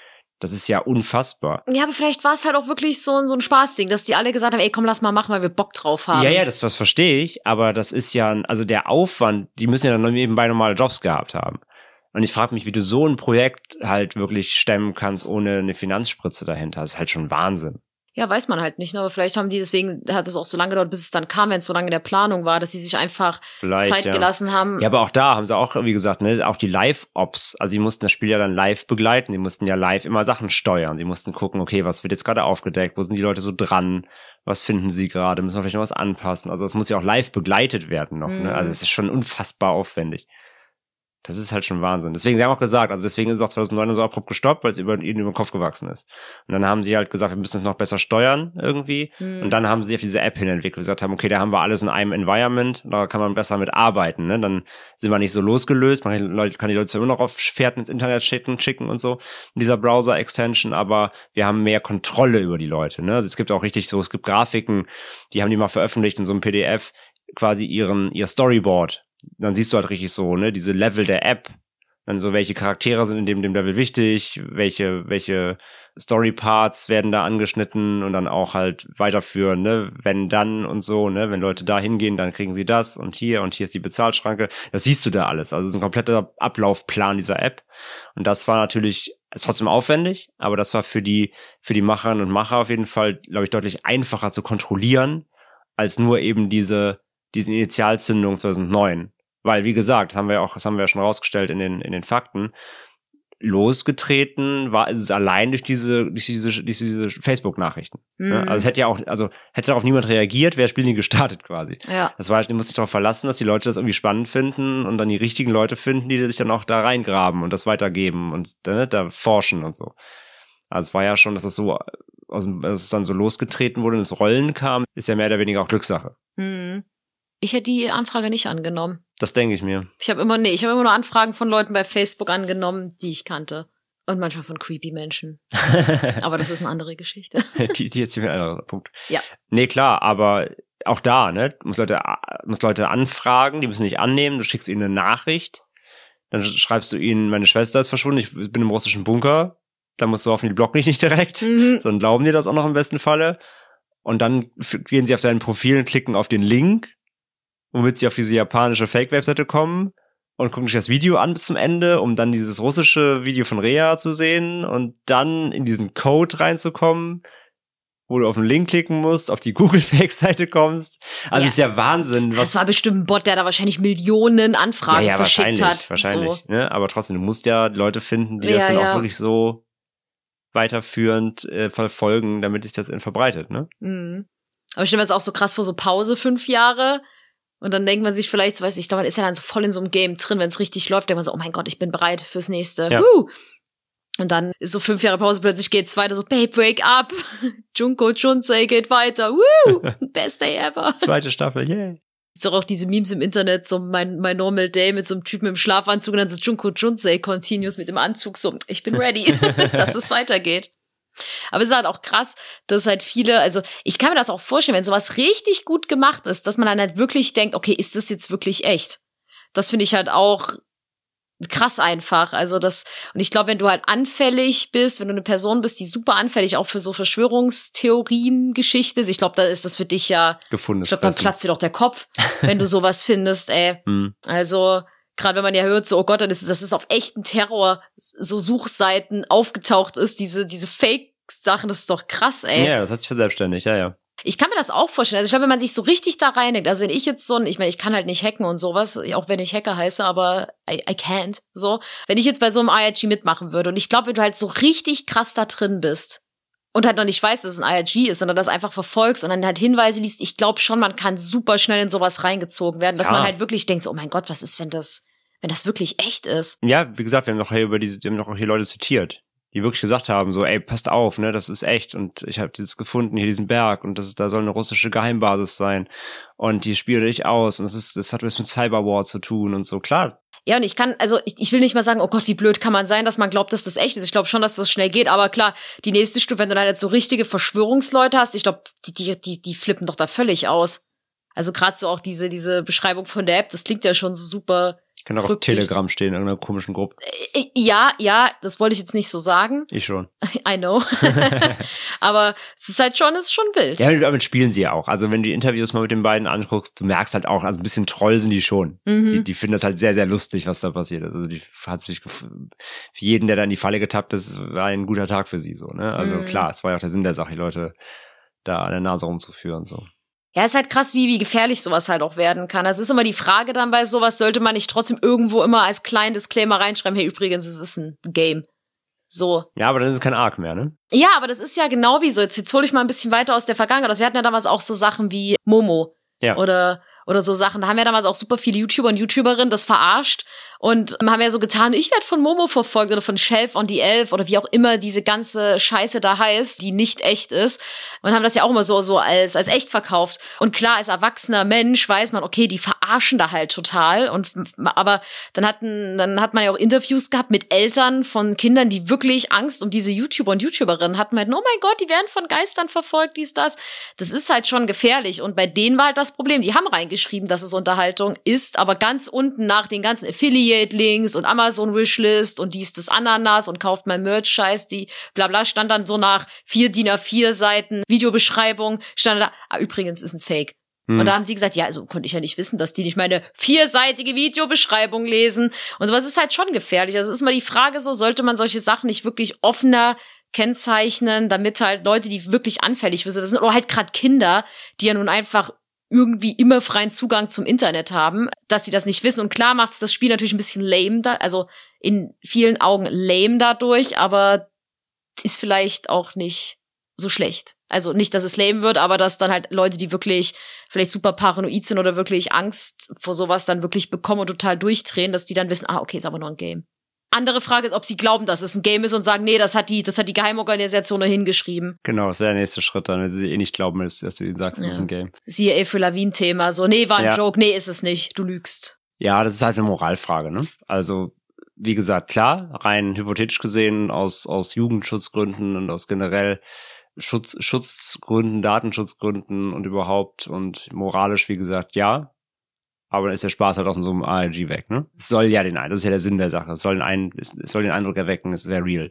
das ist ja unfassbar. Ja, aber vielleicht war es halt auch wirklich so, so ein Spaßding, dass die alle gesagt haben, ey, komm, lass mal machen, weil wir Bock drauf haben. Ja, ja, das, das verstehe ich, aber das ist ja, also der Aufwand, die müssen ja dann nebenbei normale Jobs gehabt haben. Und ich frage mich, wie du so ein Projekt halt wirklich stemmen kannst, ohne eine Finanzspritze dahinter. Das ist halt schon Wahnsinn. Ja, weiß man halt nicht, ne? aber vielleicht haben die, deswegen hat es auch so lange gedauert, bis es dann kam, wenn es so lange in der Planung war, dass sie sich einfach Vielleicht, Zeit ja. gelassen haben. Ja, aber auch da haben sie auch, wie gesagt, ne, auch die Live-Ops, also sie mussten das Spiel ja dann live begleiten, sie mussten ja live immer Sachen steuern, sie mussten gucken, okay, was wird jetzt gerade aufgedeckt, wo sind die Leute so dran, was finden sie gerade, müssen wir vielleicht noch was anpassen, also das muss ja auch live begleitet werden noch, Mhm. ne, also es ist schon unfassbar aufwendig. Das ist halt schon Wahnsinn. Deswegen, sie haben auch gesagt, also deswegen ist es auch 2009 so abrupt gestoppt, weil es über, ihnen über den Kopf gewachsen ist. Und dann haben sie halt gesagt, wir müssen es noch besser steuern irgendwie. Hm. Und dann haben sie auf diese App hin entwickelt, gesagt haben, okay, da haben wir alles in einem Environment, da kann man besser mit arbeiten. Ne? Dann sind wir nicht so losgelöst. Man kann die Leute, kann die Leute zwar immer noch auf Fährten ins Internet schicken, schicken und so in dieser Browser-Extension, aber wir haben mehr Kontrolle über die Leute. Ne? Also es gibt auch richtig so, es gibt Grafiken, die haben die mal veröffentlicht in so einem PDF, quasi ihren, ihr Storyboard. Dann siehst du halt richtig so, ne, diese Level der App, dann so, welche Charaktere sind in dem, dem Level wichtig, welche, welche Story-Parts werden da angeschnitten und dann auch halt weiterführen, ne, wenn dann und so, ne, wenn Leute da hingehen, dann kriegen sie das und hier und hier ist die Bezahlschranke. Das siehst du da alles. Also es ist ein kompletter Ablaufplan dieser App. Und das war natürlich, ist trotzdem aufwendig, aber das war für die, für die Macherinnen und Macher auf jeden Fall, glaube ich, deutlich einfacher zu kontrollieren, als nur eben diese, diese Initialzündung 2009. Weil, wie gesagt, haben wir auch, das haben wir ja schon rausgestellt in den, in den Fakten, losgetreten war es allein durch diese, durch diese, durch diese Facebook-Nachrichten. Ne? Mhm. Also es hätte ja auch, also hätte darauf niemand reagiert, wäre das Spiel nie gestartet quasi. ja. Das war halt, du musst dich darauf verlassen, dass die Leute das irgendwie spannend finden und dann die richtigen Leute finden, die sich dann auch da reingraben und das weitergeben und ne, da forschen und so. Also es war ja schon, dass es so, dem, dass es dann so losgetreten wurde und ins Rollen kam, ist ja mehr oder weniger auch Glückssache. Hm. Ich hätte die Anfrage nicht angenommen. Das denke ich mir. Ich habe immer, nee, ich habe immer nur Anfragen von Leuten bei Facebook angenommen, die ich kannte. Und manchmal von creepy Menschen. Aber das ist eine andere Geschichte. die, die jetzt hier ein anderer Punkt. Ja. Nee, klar, aber auch da, ne, du musst Leute, musst Leute anfragen, die müssen nicht annehmen, du schickst ihnen eine Nachricht, dann schreibst du ihnen, meine Schwester ist verschwunden, ich bin im russischen Bunker, dann musst du hoffen, die blocken dich nicht direkt, Mhm. sondern glauben dir das auch noch im besten Falle. Und dann gehen sie auf dein Profil und klicken auf den Link, womit sie auf diese japanische Fake-Webseite kommen und gucken sich das Video an bis zum Ende, um dann dieses russische Video von Rea zu sehen und dann in diesen Code reinzukommen, wo du auf den Link klicken musst, auf die Google-Fake-Seite kommst. Also Ja. ist ja Wahnsinn, was Das war bestimmt ein Bot, der da wahrscheinlich Millionen Anfragen ja, ja, verschickt wahrscheinlich, hat. wahrscheinlich. So. Ne? Aber trotzdem, du musst ja Leute finden, die Ja, das dann auch wirklich so weiterführend äh, verfolgen, damit sich das in verbreitet, ne? Mhm. Aber ich stelle mir das auch so krass vor, so Pause fünf Jahre. Und dann denkt man sich vielleicht, so weiß ich, ich glaube, man ist ja dann so voll in so einem Game drin, wenn es richtig läuft, denkt man so, oh mein Gott, ich bin bereit fürs nächste. Ja. Woo! Und dann ist so fünf Jahre Pause, plötzlich geht's weiter, so, Babe, break up. Junko Junsei geht weiter. Woo! Best day ever. Zweite Staffel, yay. Gibt's auch, auch diese Memes im Internet, so mein, mein Normal Day mit so einem Typen im Schlafanzug und dann so Junko Junsei Continues mit dem Anzug, so, ich bin ready, dass es weitergeht. Aber es ist halt auch krass, dass halt viele, also ich kann mir das auch vorstellen, wenn sowas richtig gut gemacht ist, dass man dann halt wirklich denkt, okay, ist das jetzt wirklich echt? Das finde ich halt auch krass einfach. Also das, und ich glaube, wenn du halt anfällig bist, wenn du eine Person bist, die super anfällig auch für so Verschwörungstheorien, Geschichte ist, ich glaube, da ist das für dich ja, Gefunden. ich glaube, dann platzt dir doch der Kopf, wenn du sowas findest, ey. Hm. Also, gerade wenn man ja hört, so, oh Gott, das ist, das ist auf echten Terror, so Suchseiten aufgetaucht ist, diese, diese Fake-Sachen, das ist doch krass, ey. Ja, das hat sich verselbstständigt, ja, ja. Ich kann mir das auch vorstellen. Also ich glaube, wenn man sich so richtig da reinigt, also wenn ich jetzt so ein, ich meine, ich kann halt nicht hacken und sowas, auch wenn ich Hacker heiße, aber I, I can't, so. Wenn ich jetzt bei so einem IRG mitmachen würde und ich glaube, wenn du halt so richtig krass da drin bist und halt noch nicht weißt, dass es ein IRG ist, sondern das einfach verfolgst und dann halt Hinweise liest, ich glaube schon, man kann super schnell in sowas reingezogen werden, dass Ja. man halt wirklich denkt, so, oh mein Gott, was ist, wenn das, wenn das wirklich echt ist? Ja, wie gesagt, wir haben noch hier über diese, wir haben noch hier Leute zitiert, die wirklich gesagt haben, so, ey, passt auf, ne, das ist echt und ich habe dieses gefunden, hier diesen Berg und das da soll eine russische Geheimbasis sein und die spielt dich aus und das ist, das hat was mit Cyberwar zu tun und so, klar. Ja, und ich kann, also ich, ich will nicht mal sagen, oh Gott, wie blöd kann man sein, dass man glaubt, dass das echt ist. Ich glaube schon, dass das schnell geht, aber klar, die nächste Stufe, wenn du dann jetzt so richtige Verschwörungsleute hast, ich glaube, die, die, die, die flippen doch da völlig aus. Also gerade so auch diese, diese Beschreibung von der App, das klingt ja schon so super. Kann auch auf. Telegram stehen, in irgendeiner komischen Gruppe. Äh, Ja, ja, das wollte ich jetzt nicht so sagen. Ich schon. I know. aber es ist halt schon, es ist schon wild. Ja, damit spielen sie ja auch. Also wenn du die Interviews mal mit den beiden anguckst, du merkst halt auch, also ein bisschen Troll sind die schon. Die, Mhm. die finden das halt sehr, sehr lustig, was da passiert ist. Also die hat sich für jeden, der da in die Falle getappt ist, war ein guter Tag für sie so. Ne? Also Mhm. klar, es war ja auch der Sinn der Sache, die Leute da an der Nase rumzuführen. So. Ja, ist halt krass, wie, wie gefährlich sowas halt auch werden kann. Also es ist immer die Frage dann bei sowas, sollte man nicht trotzdem irgendwo immer als kleinen Disclaimer reinschreiben, hey, übrigens, es ist ein Game. So. Ja, aber dann ist es kein Arc mehr, ne? Ja, aber das ist ja genau wie so. Jetzt, jetzt hole ich mal ein bisschen weiter aus der Vergangenheit. Also wir hatten ja damals auch so Sachen wie Momo. Ja. Oder, oder so Sachen. Da haben ja damals auch super viele YouTuber und YouTuberinnen das verarscht und haben ja so getan, ich werde von Momo verfolgt oder von Shelf on the Elf oder wie auch immer diese ganze Scheiße da heißt, die nicht echt ist. Und haben das ja auch immer so, so als, als echt verkauft. Und klar, als erwachsener Mensch weiß man, okay, die verarschen da halt total. Und, aber dann hatten, dann hat man ja auch Interviews gehabt mit Eltern von Kindern, die wirklich Angst um diese YouTuber und YouTuberinnen hatten. Halt, oh mein Gott, die werden von Geistern verfolgt, dies, das. Das ist halt schon gefährlich. Und bei denen war halt das Problem. Die haben reingeschrieben, dass es Unterhaltung ist, aber ganz unten nach den ganzen Affiliate Affiliate-Links und Amazon-Wishlist und dies das Ananas und kauft mein Merch-Scheiß, die bla bla, stand dann so nach vier DIN A4 Seiten Videobeschreibung, stand da, ah, übrigens ist ein Fake. Hm. Und da haben sie gesagt, ja, also konnte ich ja nicht wissen, dass die nicht meine vierseitige Videobeschreibung lesen. Und sowas ist halt schon gefährlich. Also es ist immer die Frage so, sollte man solche Sachen nicht wirklich offener kennzeichnen, damit halt Leute, die wirklich anfällig das sind oder halt gerade Kinder, die ja nun einfach irgendwie immer freien Zugang zum Internet haben, dass sie das nicht wissen. Und klar macht das Spiel natürlich ein bisschen lame da, also in vielen Augen lame dadurch, aber ist vielleicht auch nicht so schlecht. Also nicht, dass es lame wird, aber dass dann halt Leute, die wirklich vielleicht super paranoid sind oder wirklich Angst vor sowas dann wirklich bekommen und total durchdrehen, dass die dann wissen, ah, okay, ist aber nur ein Game. Andere Frage ist, ob sie glauben, dass es ein Game ist und sagen, nee, das hat die, das hat die Geheimorganisation nur hingeschrieben. Genau, das wäre der nächste Schritt dann, wenn sie eh nicht glauben, dass, dass du ihnen sagst, es Ja. ist ein Game. Siehe Avril Lavigne-Thema. So, nee, war ein Ja. Joke, nee, ist es nicht. Du lügst. Ja, das ist halt eine Moralfrage, ne? Also, wie gesagt, klar, rein hypothetisch gesehen, aus, aus Jugendschutzgründen und aus generell Schutz, Schutzgründen, Datenschutzgründen und überhaupt und moralisch, wie gesagt, ja. Aber dann ist der Spaß halt aus so einem ARG weg, ne? Es soll ja den Eindruck, das ist ja der Sinn der Sache. Es soll den, ein, es, soll den Eindruck erwecken, es wäre real.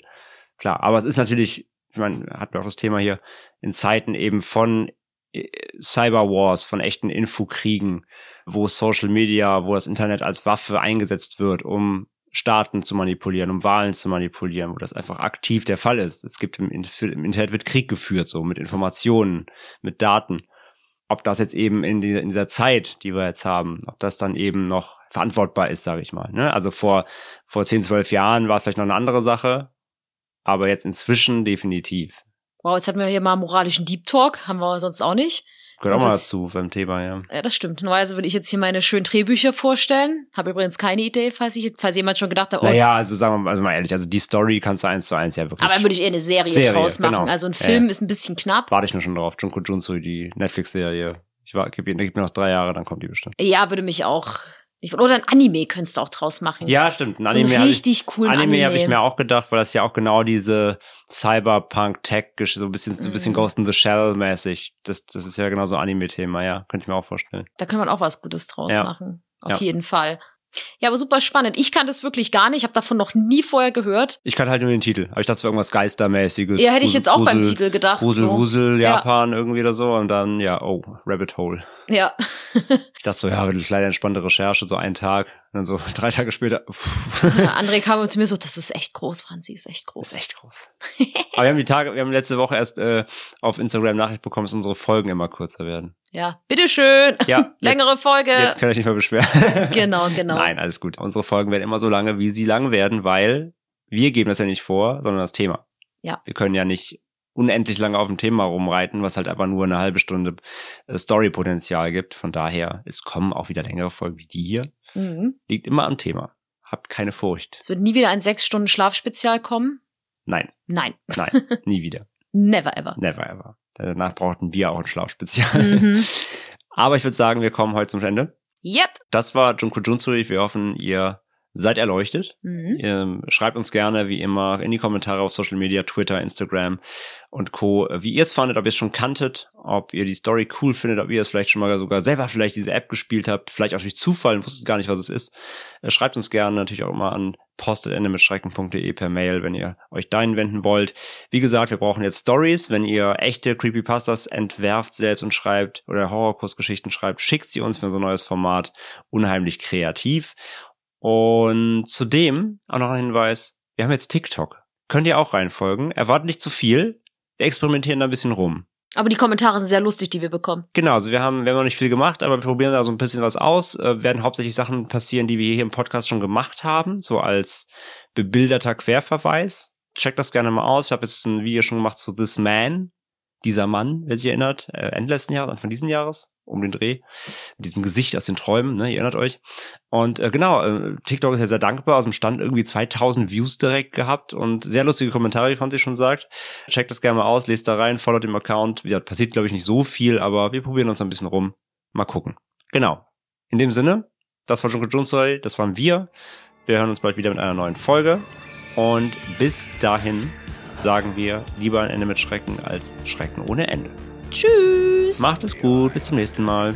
Klar, aber es ist natürlich, ich meine, hatten wir auch das Thema hier, in Zeiten eben von äh, Cyberwars, von echten Infokriegen, wo Social Media, wo das Internet als Waffe eingesetzt wird, um Staaten zu manipulieren, um Wahlen zu manipulieren, wo das einfach aktiv der Fall ist. Es gibt im, im Internet wird Krieg geführt, so mit Informationen, mit Daten. Ob das jetzt eben in dieser, in dieser Zeit, die wir jetzt haben, ob das dann eben noch verantwortbar ist, sage ich mal. Ne? Also vor, vor 10, 12 Jahren war es vielleicht noch eine andere Sache, aber jetzt inzwischen definitiv. Wow, jetzt hatten wir hier mal moralischen Deep Talk, haben wir sonst auch nicht. Gehört auch mal dazu beim Thema, ja. Ja, das stimmt. Normalerweise würde ich jetzt hier meine schönen Drehbücher vorstellen. Habe übrigens keine Idee, falls ich, falls jemand schon gedacht hat, oh, Naja, also sagen wir mal, also mal ehrlich, also die Story kannst du eins zu eins ja wirklich. aber dann würde ich eher eine Serie, Serie, draus machen. genau. Also ein Ja, Film ja. ist ein bisschen knapp. Warte ich nur schon drauf. Junko Junsu, die Netflix-Serie. Ich war, gib, gib mir noch drei Jahre, dann kommt die bestimmt. Ja, würde mich auch. Oder ein Anime könntest du auch draus machen. Ja, stimmt. Ein so Anime richtig coolen Anime, Anime. habe ich mir auch gedacht, weil das ja auch genau diese Cyberpunk-Tech, so ein bisschen, so ein bisschen Mhm. Ghost in the Shell mäßig. Das, das ist ja genau so ein Anime-Thema, ja. Könnte ich mir auch vorstellen. Da kann man auch was Gutes draus Ja. machen. Auf Ja. jeden Fall. Ja, aber super spannend. Ich kannte es wirklich gar nicht. Ich habe davon noch nie vorher gehört. Ich kann halt nur den Titel. Aber ich dachte, es irgendwas Geistermäßiges. Ja, hätte ich Grusel- jetzt auch beim Grusel- Titel gedacht. Grusel, so. Ja. Japan irgendwie oder so. Und dann, ja, oh, Rabbit Hole. Ja. Ich dachte so, ja, eine kleine entspannte Recherche, so einen Tag. Dann so drei Tage später, André kam zu mir so, das ist echt groß, Franzi, ist echt groß. Das ist echt groß. Aber wir haben die Tage, wir haben letzte Woche erst äh, auf Instagram Nachricht bekommen, dass unsere Folgen immer kürzer werden. Ja, bitteschön. Ja, Längere Folge. Jetzt kann ich nicht mehr beschweren. Genau, genau. Nein, alles gut. Unsere Folgen werden immer so lange, wie sie lang werden, weil wir geben das ja nicht vor, sondern das Thema. Ja. Wir können ja nicht unendlich lange auf dem Thema rumreiten, was halt einfach nur eine halbe Stunde äh, Story-Potenzial gibt. Von daher, es kommen auch wieder längere Folgen wie die hier. Mhm. Liegt immer am Thema. Habt keine Furcht. Es wird nie wieder ein sechs Stunden Schlafspezial kommen. Nein, Nein, nein, nie wieder. never ever. Never ever. Danach brauchten wir auch ein Schlafspezial. Mhm. Aber ich würde sagen, wir kommen heute zum Ende. Yep. Das war Junko Junsui. Wir hoffen, ihr seid erleuchtet. Mhm. Ihr schreibt uns gerne, wie immer, in die Kommentare auf Social Media, Twitter, Instagram und Co., wie ihr es fandet, ob ihr es schon kanntet, ob ihr die Story cool findet, ob ihr es vielleicht schon mal sogar selber vielleicht diese App gespielt habt, vielleicht auch durch Zufall und wusstet gar nicht, was es ist. Äh, Schreibt uns gerne natürlich auch immer an postetende per Mail, wenn ihr euch dahin wenden wollt. Wie gesagt, wir brauchen jetzt Stories. Wenn ihr echte Creepypastas entwerft selbst und schreibt oder Horrorkursgeschichten schreibt, schickt sie uns für unser neues Format. Unheimlich kreativ. Und zudem auch noch ein Hinweis, wir haben jetzt TikTok. Könnt ihr auch reinfolgen. Erwartet nicht zu viel. Wir experimentieren da ein bisschen rum. Aber die Kommentare sind sehr lustig, die wir bekommen. Genau, also wir haben, wir haben noch nicht viel gemacht, aber wir probieren da so ein bisschen was aus. Äh, werden hauptsächlich Sachen passieren, die wir hier im Podcast schon gemacht haben, so als bebilderter Querverweis. Checkt das gerne mal aus. Ich habe jetzt ein Video schon gemacht zu This Man, dieser Mann, wer sich erinnert, äh, Ende letzten Jahres, Anfang diesen Jahres um den Dreh. Mit diesem Gesicht aus den Träumen, ne, ihr erinnert euch. Und äh, genau, äh, TikTok ist ja sehr dankbar, aus dem Stand irgendwie 2000 Views direkt gehabt und sehr lustige Kommentare, wie Franzi schon sagt. Checkt das gerne mal aus, lest da rein, followt dem Account. Ja, passiert, glaube ich, nicht so viel, aber wir probieren uns ein bisschen rum. Mal gucken. Genau. In dem Sinne, das war Junko Junsoy, das waren wir. Wir hören uns bald wieder mit einer neuen Folge. Und bis dahin sagen wir lieber ein Ende mit Schrecken als Schrecken ohne Ende. Tschüss. Macht es gut, bis zum nächsten Mal.